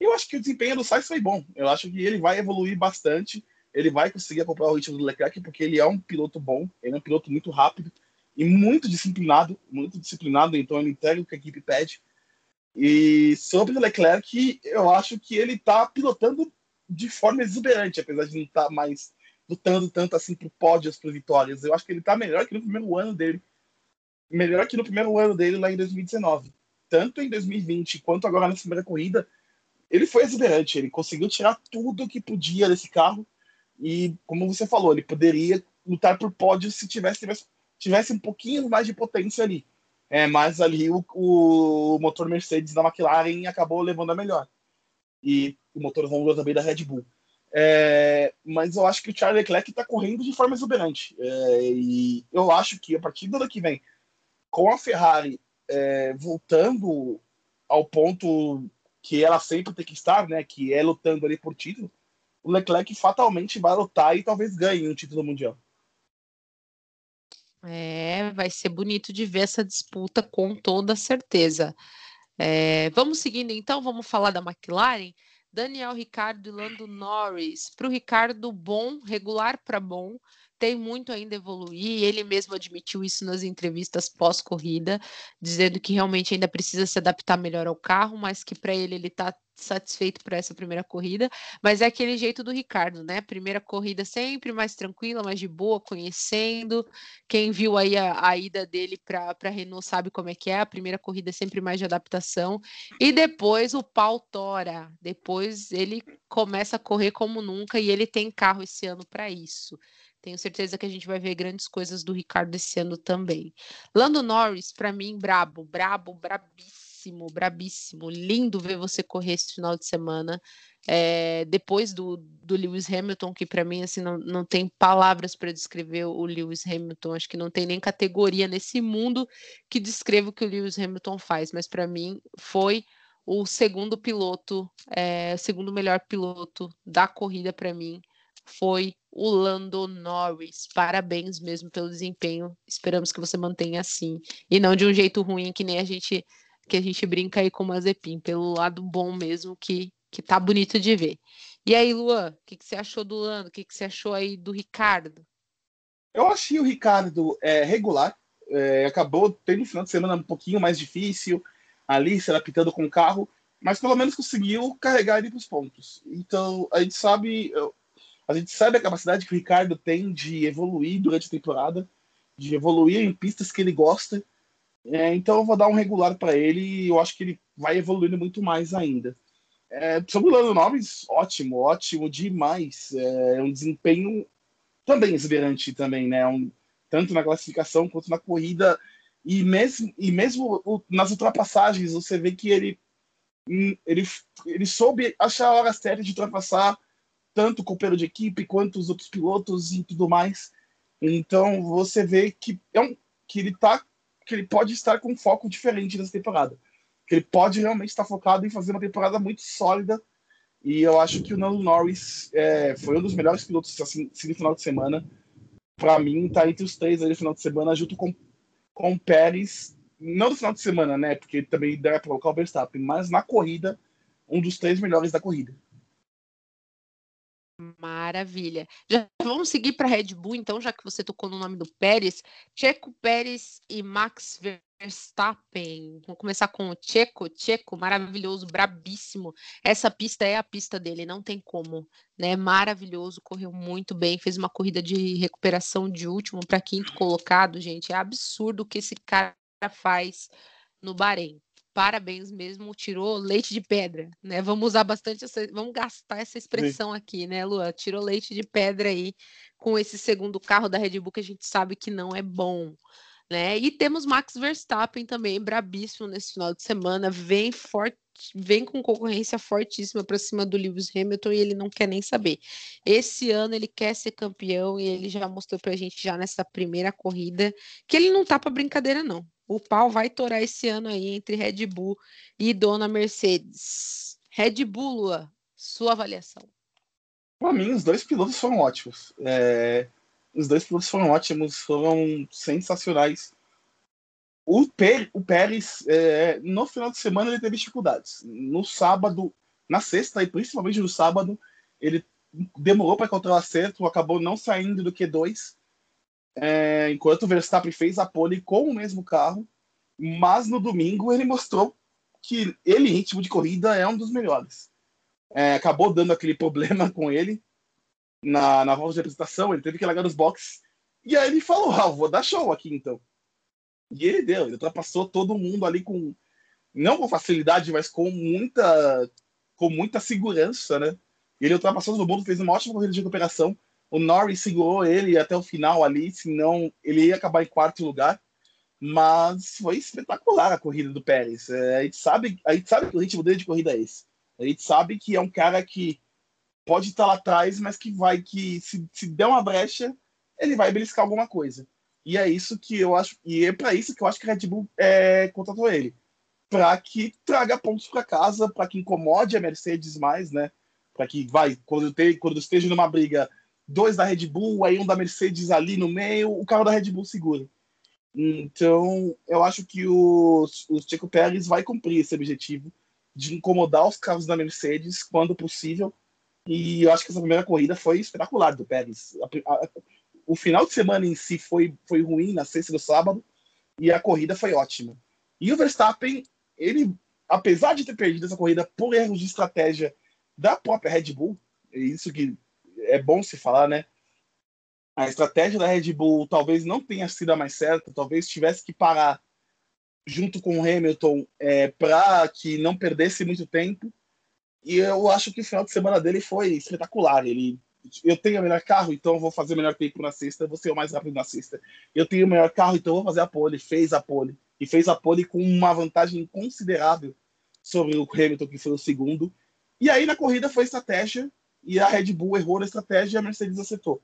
Eu acho que o desempenho do Sainz foi bom. Eu acho que ele vai evoluir bastante, ele vai conseguir acompanhar o ritmo do Leclerc porque ele é um piloto bom, ele é um piloto muito rápido e muito disciplinado, muito disciplinado, então ele entrega o que a equipe pede. E sobre o Leclerc, eu acho que ele está pilotando de forma exuberante, apesar de não estar tá mais lutando tanto assim por pódios, por vitórias. Eu acho que ele está melhor que no primeiro ano dele. Melhor que no primeiro ano dele lá em 2019. Tanto em 2020 quanto agora nessa primeira corrida, ele foi exuberante. Ele conseguiu tirar tudo que podia desse carro. E, como você falou, ele poderia lutar por pódios se tivesse, tivesse, tivesse um pouquinho mais de potência ali. É, mas ali o, o motor Mercedes da McLaren acabou levando a melhor e o motor Honda também da Red Bull. É, mas eu acho que o Charles Leclerc está correndo de forma exuberante. É, e eu acho que a partir do ano que vem, com a Ferrari é, voltando ao ponto que ela sempre tem que estar, né, que é lutando ali por título, o Leclerc fatalmente vai lutar e talvez ganhe um título mundial. É, vai ser bonito de ver essa disputa com toda certeza. É, vamos seguindo então, vamos falar da McLaren. Daniel Ricardo e Lando Norris. Para o Ricardo, bom, regular para bom tem muito ainda a evoluir. Ele mesmo admitiu isso nas entrevistas pós-corrida, dizendo que realmente ainda precisa se adaptar melhor ao carro, mas que para ele ele está satisfeito por essa primeira corrida. Mas é aquele jeito do Ricardo, né? Primeira corrida sempre mais tranquila, mais de boa, conhecendo. Quem viu aí a, a ida dele para a Renault sabe como é que é. A primeira corrida é sempre mais de adaptação. E depois o pau tora. Depois ele começa a correr como nunca e ele tem carro esse ano para isso. Tenho certeza que a gente vai ver grandes coisas do Ricardo esse ano também. Lando Norris, para mim, brabo, brabo, brabíssimo, brabíssimo. Lindo ver você correr esse final de semana. É, depois do, do Lewis Hamilton, que para mim assim não, não tem palavras para descrever o Lewis Hamilton, acho que não tem nem categoria nesse mundo que descreva o que o Lewis Hamilton faz, mas para mim foi o segundo piloto, é, segundo melhor piloto da corrida para mim foi o Lando Norris. Parabéns mesmo pelo desempenho. Esperamos que você mantenha assim e não de um jeito ruim que nem a gente que a gente brinca aí com o Mazepin, pelo lado bom mesmo que que tá bonito de ver. E aí, Luan, o que, que você achou do Lando? O que, que você achou aí do Ricardo? Eu achei o Ricardo é, regular. É, acabou tendo um final de semana um pouquinho mais difícil, ali se adaptando com o carro, mas pelo menos conseguiu carregar ele para os pontos. Então, a gente sabe, a gente sabe a capacidade que o Ricardo tem de evoluir durante a temporada, de evoluir em pistas que ele gosta. É, então eu vou dar um regular para ele e eu acho que ele vai evoluindo muito mais ainda. É, sobre o Lando Norris, ótimo, ótimo demais. É um desempenho também exuberante também, né? Um, tanto na classificação quanto na corrida. E mesmo, e mesmo nas ultrapassagens, você vê que ele, hum, ele, ele soube achar a hora certa de ultrapassar tanto o companheiro de equipe quanto os outros pilotos e tudo mais. Então você vê que é um, que ele tá que ele pode estar com um foco diferente nessa temporada. Que ele pode realmente estar focado em fazer uma temporada muito sólida. E eu acho que o Nando Norris é, foi um dos melhores pilotos assim, no final de semana. Para mim, tá entre os três aí no final de semana, junto com, com o Pérez. Não no final de semana, né? Porque também deve colocar o Verstappen, mas na corrida, um dos três melhores da corrida. Maravilha. Já vamos seguir para Red Bull, então, já que você tocou no nome do Pérez. Checo Pérez e Max Verstappen. Vamos começar com o Checo. Checo, maravilhoso, brabíssimo. Essa pista é a pista dele, não tem como, né? Maravilhoso, correu muito bem, fez uma corrida de recuperação de último para quinto colocado, gente. É absurdo o que esse cara faz no Bahrein parabéns mesmo, tirou leite de pedra, né? Vamos usar bastante essa, vamos gastar essa expressão Sim. aqui, né, Luan? Tirou leite de pedra aí com esse segundo carro da Red Bull que a gente sabe que não é bom, né? E temos Max Verstappen também, brabíssimo nesse final de semana, vem forte, vem com concorrência fortíssima para cima do Lewis Hamilton e ele não quer nem saber. Esse ano ele quer ser campeão e ele já mostrou para a gente já nessa primeira corrida que ele não tá para brincadeira não o pau vai torar esse ano aí entre Red Bull e Dona Mercedes. Red Bull, Lua, sua avaliação. Para mim, os dois pilotos foram ótimos. É... Os dois pilotos foram ótimos, foram sensacionais. O, o Pérez, é... no final de semana, ele teve dificuldades. No sábado, na sexta e principalmente no sábado, ele demorou para encontrar o acerto, acabou não saindo do Q2 é, enquanto o Verstappen fez a pole com o mesmo carro, mas no domingo ele mostrou que ele, em ritmo de corrida, é um dos melhores. É, acabou dando aquele problema com ele na, na volta de apresentação, ele teve que largar nos boxes, e aí ele falou, ah, vou dar show aqui então. E ele deu, ele ultrapassou todo mundo ali com, não com facilidade, mas com muita, com muita segurança, né? Ele ultrapassou todo mundo, fez uma ótima corrida de recuperação, o Norris segurou ele até o final ali, senão ele ia acabar em quarto lugar. Mas foi espetacular a corrida do Pérez. É, a, gente sabe, a gente sabe que o ritmo dele de corrida é esse. A gente sabe que é um cara que pode estar lá atrás, mas que vai que se, se der uma brecha, ele vai beliscar alguma coisa. E é isso que eu acho, e é para isso que eu acho que a Red Bull é, contratou ele, para que traga pontos para casa, para que incomode a Mercedes mais, né? Para que vai quando, tem, quando esteja numa briga dois da Red Bull, aí um da Mercedes ali no meio, o carro da Red Bull segura. Então, eu acho que o, o Checo Pérez vai cumprir esse objetivo de incomodar os carros da Mercedes quando possível. E eu acho que essa primeira corrida foi espetacular do Pérez. A, a, o final de semana em si foi, foi ruim na sexta no sábado, e a corrida foi ótima. E o Verstappen, ele, apesar de ter perdido essa corrida por erros de estratégia da própria Red Bull, é isso que é bom se falar, né? A estratégia da Red Bull talvez não tenha sido a mais certa, talvez tivesse que parar junto com o Hamilton é, para que não perdesse muito tempo. E eu acho que o final de semana dele foi espetacular. Ele, eu tenho o melhor carro, então vou fazer o melhor tempo na sexta, vou ser o mais rápido na sexta. Eu tenho o melhor carro, então vou fazer a pole. Fez a pole. E fez a pole com uma vantagem considerável sobre o Hamilton, que foi o segundo. E aí na corrida foi estratégia e a Red Bull errou na estratégia e a Mercedes acertou.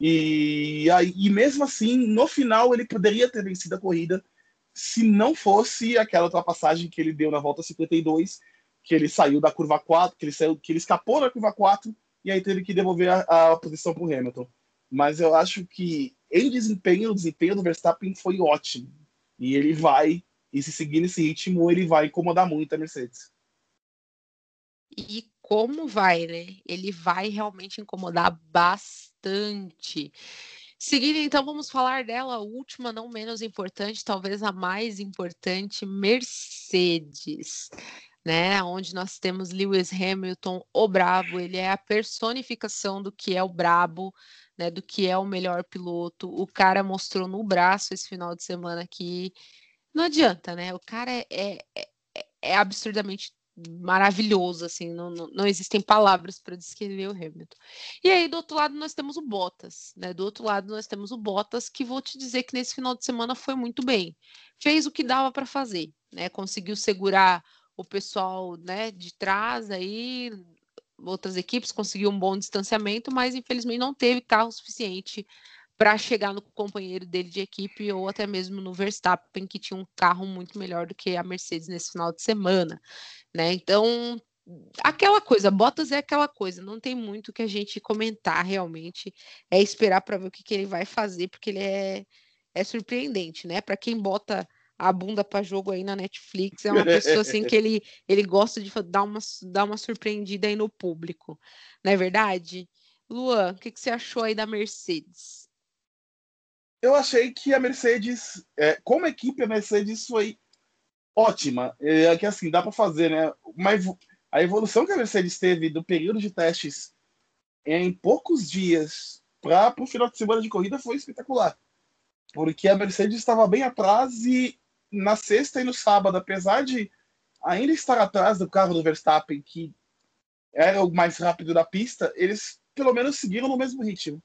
E, e mesmo assim, no final, ele poderia ter vencido a corrida se não fosse aquela ultrapassagem que ele deu na volta 52, que ele saiu da curva 4, que ele, saiu, que ele escapou da curva 4 e aí teve que devolver a, a posição para o Hamilton. Mas eu acho que em desempenho, o desempenho do Verstappen foi ótimo. E ele vai, e se seguir nesse ritmo, ele vai incomodar muito a Mercedes. E como vai, né? Ele vai realmente incomodar bastante. Seguindo, então, vamos falar dela, a última, não menos importante, talvez a mais importante, Mercedes, né? Onde nós temos Lewis Hamilton, o brabo, ele é a personificação do que é o brabo, né? Do que é o melhor piloto. O cara mostrou no braço esse final de semana que não adianta, né? O cara é, é, é, é absurdamente maravilhoso, assim, não, não, não existem palavras para descrever o Hamilton. E aí, do outro lado, nós temos o Bottas, né? Do outro lado, nós temos o Bottas, que vou te dizer que nesse final de semana foi muito bem. Fez o que dava para fazer, né? Conseguiu segurar o pessoal, né, de trás aí, outras equipes conseguiu um bom distanciamento, mas infelizmente não teve carro suficiente para chegar no companheiro dele de equipe ou até mesmo no Verstappen, que tinha um carro muito melhor do que a Mercedes nesse final de semana, né? Então, aquela coisa, Bottas é aquela coisa, não tem muito que a gente comentar realmente, é esperar para ver o que, que ele vai fazer, porque ele é, é surpreendente, né? Para quem bota a bunda para jogo aí na Netflix, é uma pessoa assim que ele, ele gosta de dar uma, dar uma surpreendida aí no público, não é verdade? Luan, o que, que você achou aí da Mercedes? Eu achei que a Mercedes, é, como equipe, a Mercedes foi ótima. É que assim, dá para fazer, né? Mas a evolução que a Mercedes teve do período de testes em poucos dias para o final de semana de corrida foi espetacular. Porque a Mercedes estava bem atrás e na sexta e no sábado, apesar de ainda estar atrás do carro do Verstappen, que era o mais rápido da pista, eles pelo menos seguiram no mesmo ritmo.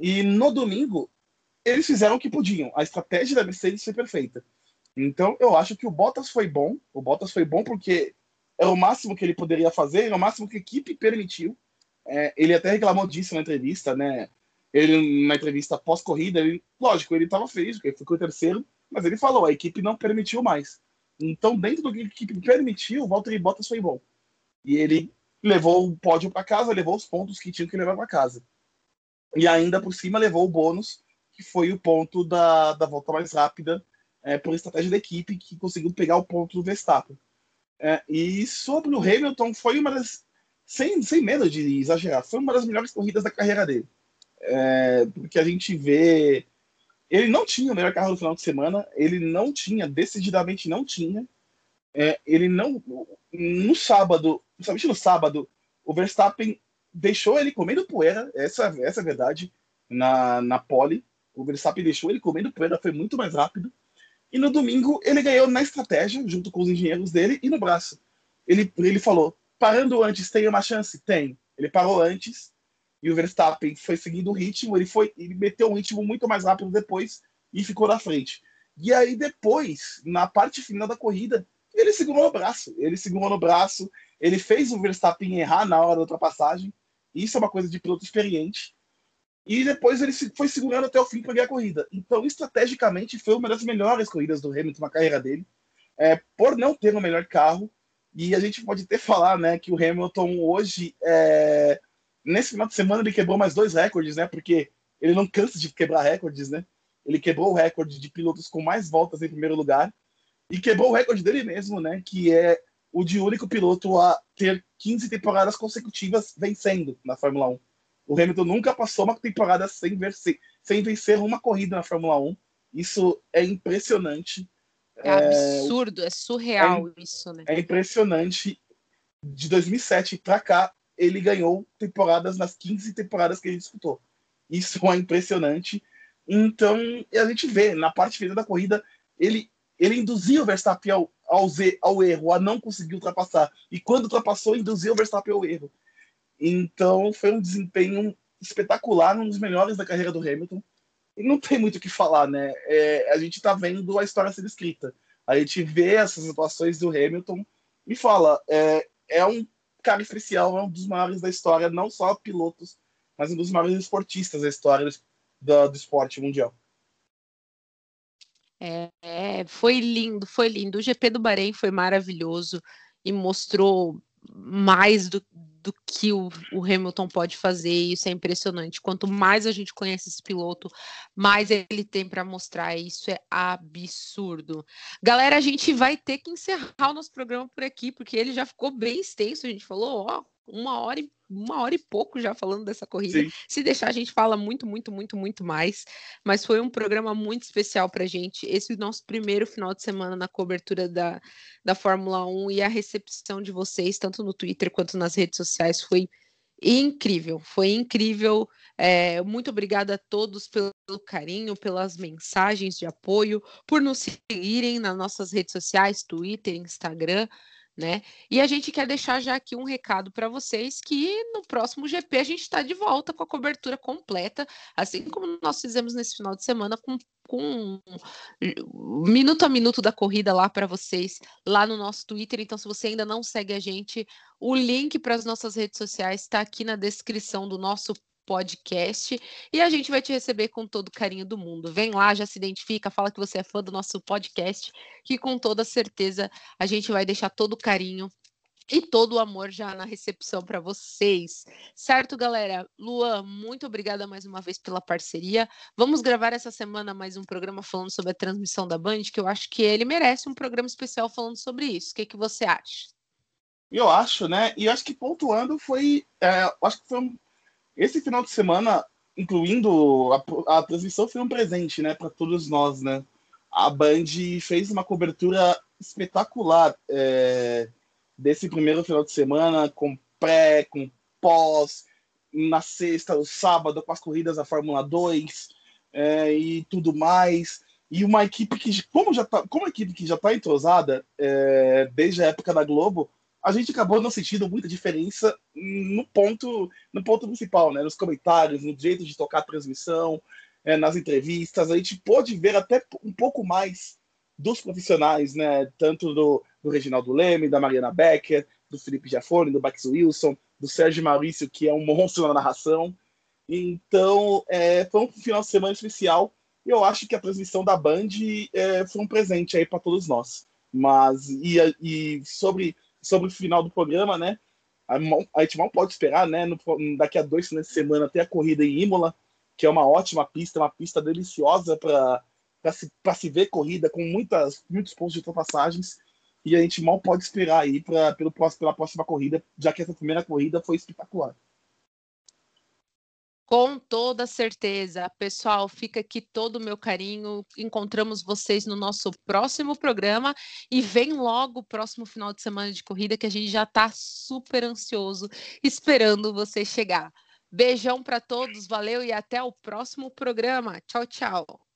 E no domingo, eles fizeram o que podiam. A estratégia da Mercedes foi perfeita. Então, eu acho que o Bottas foi bom. O Bottas foi bom porque era o máximo que ele poderia fazer, era o máximo que a equipe permitiu. É, ele até reclamou disso na entrevista, né? Ele, na entrevista pós-corrida, ele, lógico, ele estava feliz, porque ficou terceiro, mas ele falou, a equipe não permitiu mais. Então, dentro do que a equipe permitiu, o Valtteri Bottas foi bom. E ele levou o pódio para casa, levou os pontos que tinha que levar para casa. E ainda por cima levou o bônus, que foi o ponto da, da volta mais rápida, é, por estratégia da equipe, que conseguiu pegar o ponto do Verstappen. É, e sobre o Hamilton, foi uma das. Sem, sem medo de exagerar, foi uma das melhores corridas da carreira dele. É, porque a gente vê. Ele não tinha o melhor carro no final de semana, ele não tinha, decididamente não tinha. É, ele não. No sábado, principalmente no sábado, o Verstappen deixou ele comendo poeira, essa, essa é a verdade, na, na pole. O Verstappen deixou ele comendo poeira, foi muito mais rápido. E no domingo ele ganhou na estratégia, junto com os engenheiros dele, e no braço. Ele, ele falou: parando antes, tem uma chance? Tem. Ele parou antes, e o Verstappen foi seguindo o ritmo, ele foi ele meteu um ritmo muito mais rápido depois e ficou na frente. E aí depois, na parte final da corrida, ele segurou no braço. Ele segurou no braço, ele fez o Verstappen errar na hora da ultrapassagem. Isso é uma coisa de piloto experiente. E depois ele foi segurando até o fim para ganhar a corrida. Então, estrategicamente, foi uma das melhores corridas do Hamilton na carreira dele, é, por não ter o melhor carro. E a gente pode até falar né, que o Hamilton hoje, é, nesse final de semana, ele quebrou mais dois recordes, né? Porque ele não cansa de quebrar recordes, né? Ele quebrou o recorde de pilotos com mais voltas em primeiro lugar e quebrou o recorde dele mesmo, né? Que é o de único piloto a ter 15 temporadas consecutivas vencendo na Fórmula 1. O Hamilton nunca passou uma temporada sem vencer, sem vencer uma corrida na Fórmula 1. Isso é impressionante. É, é absurdo, é surreal é, isso, né? É impressionante. De 2007 para cá, ele ganhou temporadas nas 15 temporadas que ele disputou. Isso é impressionante. Então, a gente vê, na parte final da corrida, ele, ele induzia o Verstappen ao, ao, ao erro, a não conseguir ultrapassar. E quando ultrapassou, induziu o Verstappen ao erro. Então foi um desempenho espetacular, um dos melhores da carreira do Hamilton. E não tem muito o que falar, né? É, a gente está vendo a história sendo escrita. A gente vê essas atuações do Hamilton e fala: é, é um cara especial, é um dos maiores da história, não só pilotos, mas um dos maiores esportistas da história do, do esporte mundial. É, foi lindo, foi lindo. O GP do Bahrein foi maravilhoso e mostrou mais do, do que o, o, Hamilton pode fazer, e isso é impressionante. Quanto mais a gente conhece esse piloto, mais ele tem para mostrar. Isso é absurdo. Galera, a gente vai ter que encerrar o nosso programa por aqui, porque ele já ficou bem extenso. A gente falou, ó, uma hora e uma hora e pouco já falando dessa corrida. Sim. Se deixar, a gente fala muito, muito, muito, muito mais. Mas foi um programa muito especial para gente. Esse é o nosso primeiro final de semana na cobertura da, da Fórmula 1 e a recepção de vocês, tanto no Twitter quanto nas redes sociais, foi incrível. Foi incrível. É, muito obrigada a todos pelo carinho, pelas mensagens de apoio, por nos seguirem nas nossas redes sociais, Twitter, Instagram né? E a gente quer deixar já aqui um recado para vocês que no próximo GP a gente está de volta com a cobertura completa, assim como nós fizemos nesse final de semana com, com minuto a minuto da corrida lá para vocês lá no nosso Twitter. Então, se você ainda não segue a gente, o link para as nossas redes sociais está aqui na descrição do nosso podcast e a gente vai te receber com todo o carinho do mundo. Vem lá, já se identifica, fala que você é fã do nosso podcast, que com toda certeza a gente vai deixar todo o carinho e todo o amor já na recepção para vocês. Certo, galera? Luan, muito obrigada mais uma vez pela parceria. Vamos gravar essa semana mais um programa falando sobre a transmissão da Band, que eu acho que ele merece um programa especial falando sobre isso. O que, que você acha? Eu acho, né? E acho que pontuando foi. É, acho que foi um esse final de semana, incluindo a, a transmissão, foi um presente, né, para todos nós, né? A Band fez uma cobertura espetacular é, desse primeiro final de semana, com pré, com pós, na sexta, no sábado, com as corridas da Fórmula 2 é, e tudo mais. E uma equipe que, como, já tá, como equipe que já está entrosada é, desde a época da Globo, a gente acabou não sentindo muita diferença no ponto, no ponto principal, né? Nos comentários, no jeito de tocar a transmissão, é, nas entrevistas. A gente pôde ver até um pouco mais dos profissionais, né? Tanto do, do Reginaldo Leme, da Mariana Becker, do Felipe Giafone, do Bax Wilson, do Sérgio Maurício, que é um monstro na narração. Então, é, foi um final de semana especial. E eu acho que a transmissão da Band é, foi um presente aí para todos nós. Mas, e, e sobre sobre o final do programa, né? A, a gente mal pode esperar, né? No, daqui a dois finais de semana ter a corrida em Imola, que é uma ótima pista, uma pista deliciosa para se, se ver corrida, com muitas, muitos pontos de ultrapassagens. E a gente mal pode esperar aí pra, pelo, pela próxima corrida, já que essa primeira corrida foi espetacular. Com toda certeza. Pessoal, fica aqui todo o meu carinho. Encontramos vocês no nosso próximo programa e vem logo o próximo final de semana de corrida que a gente já está super ansioso esperando você chegar. Beijão para todos, valeu e até o próximo programa. Tchau, tchau.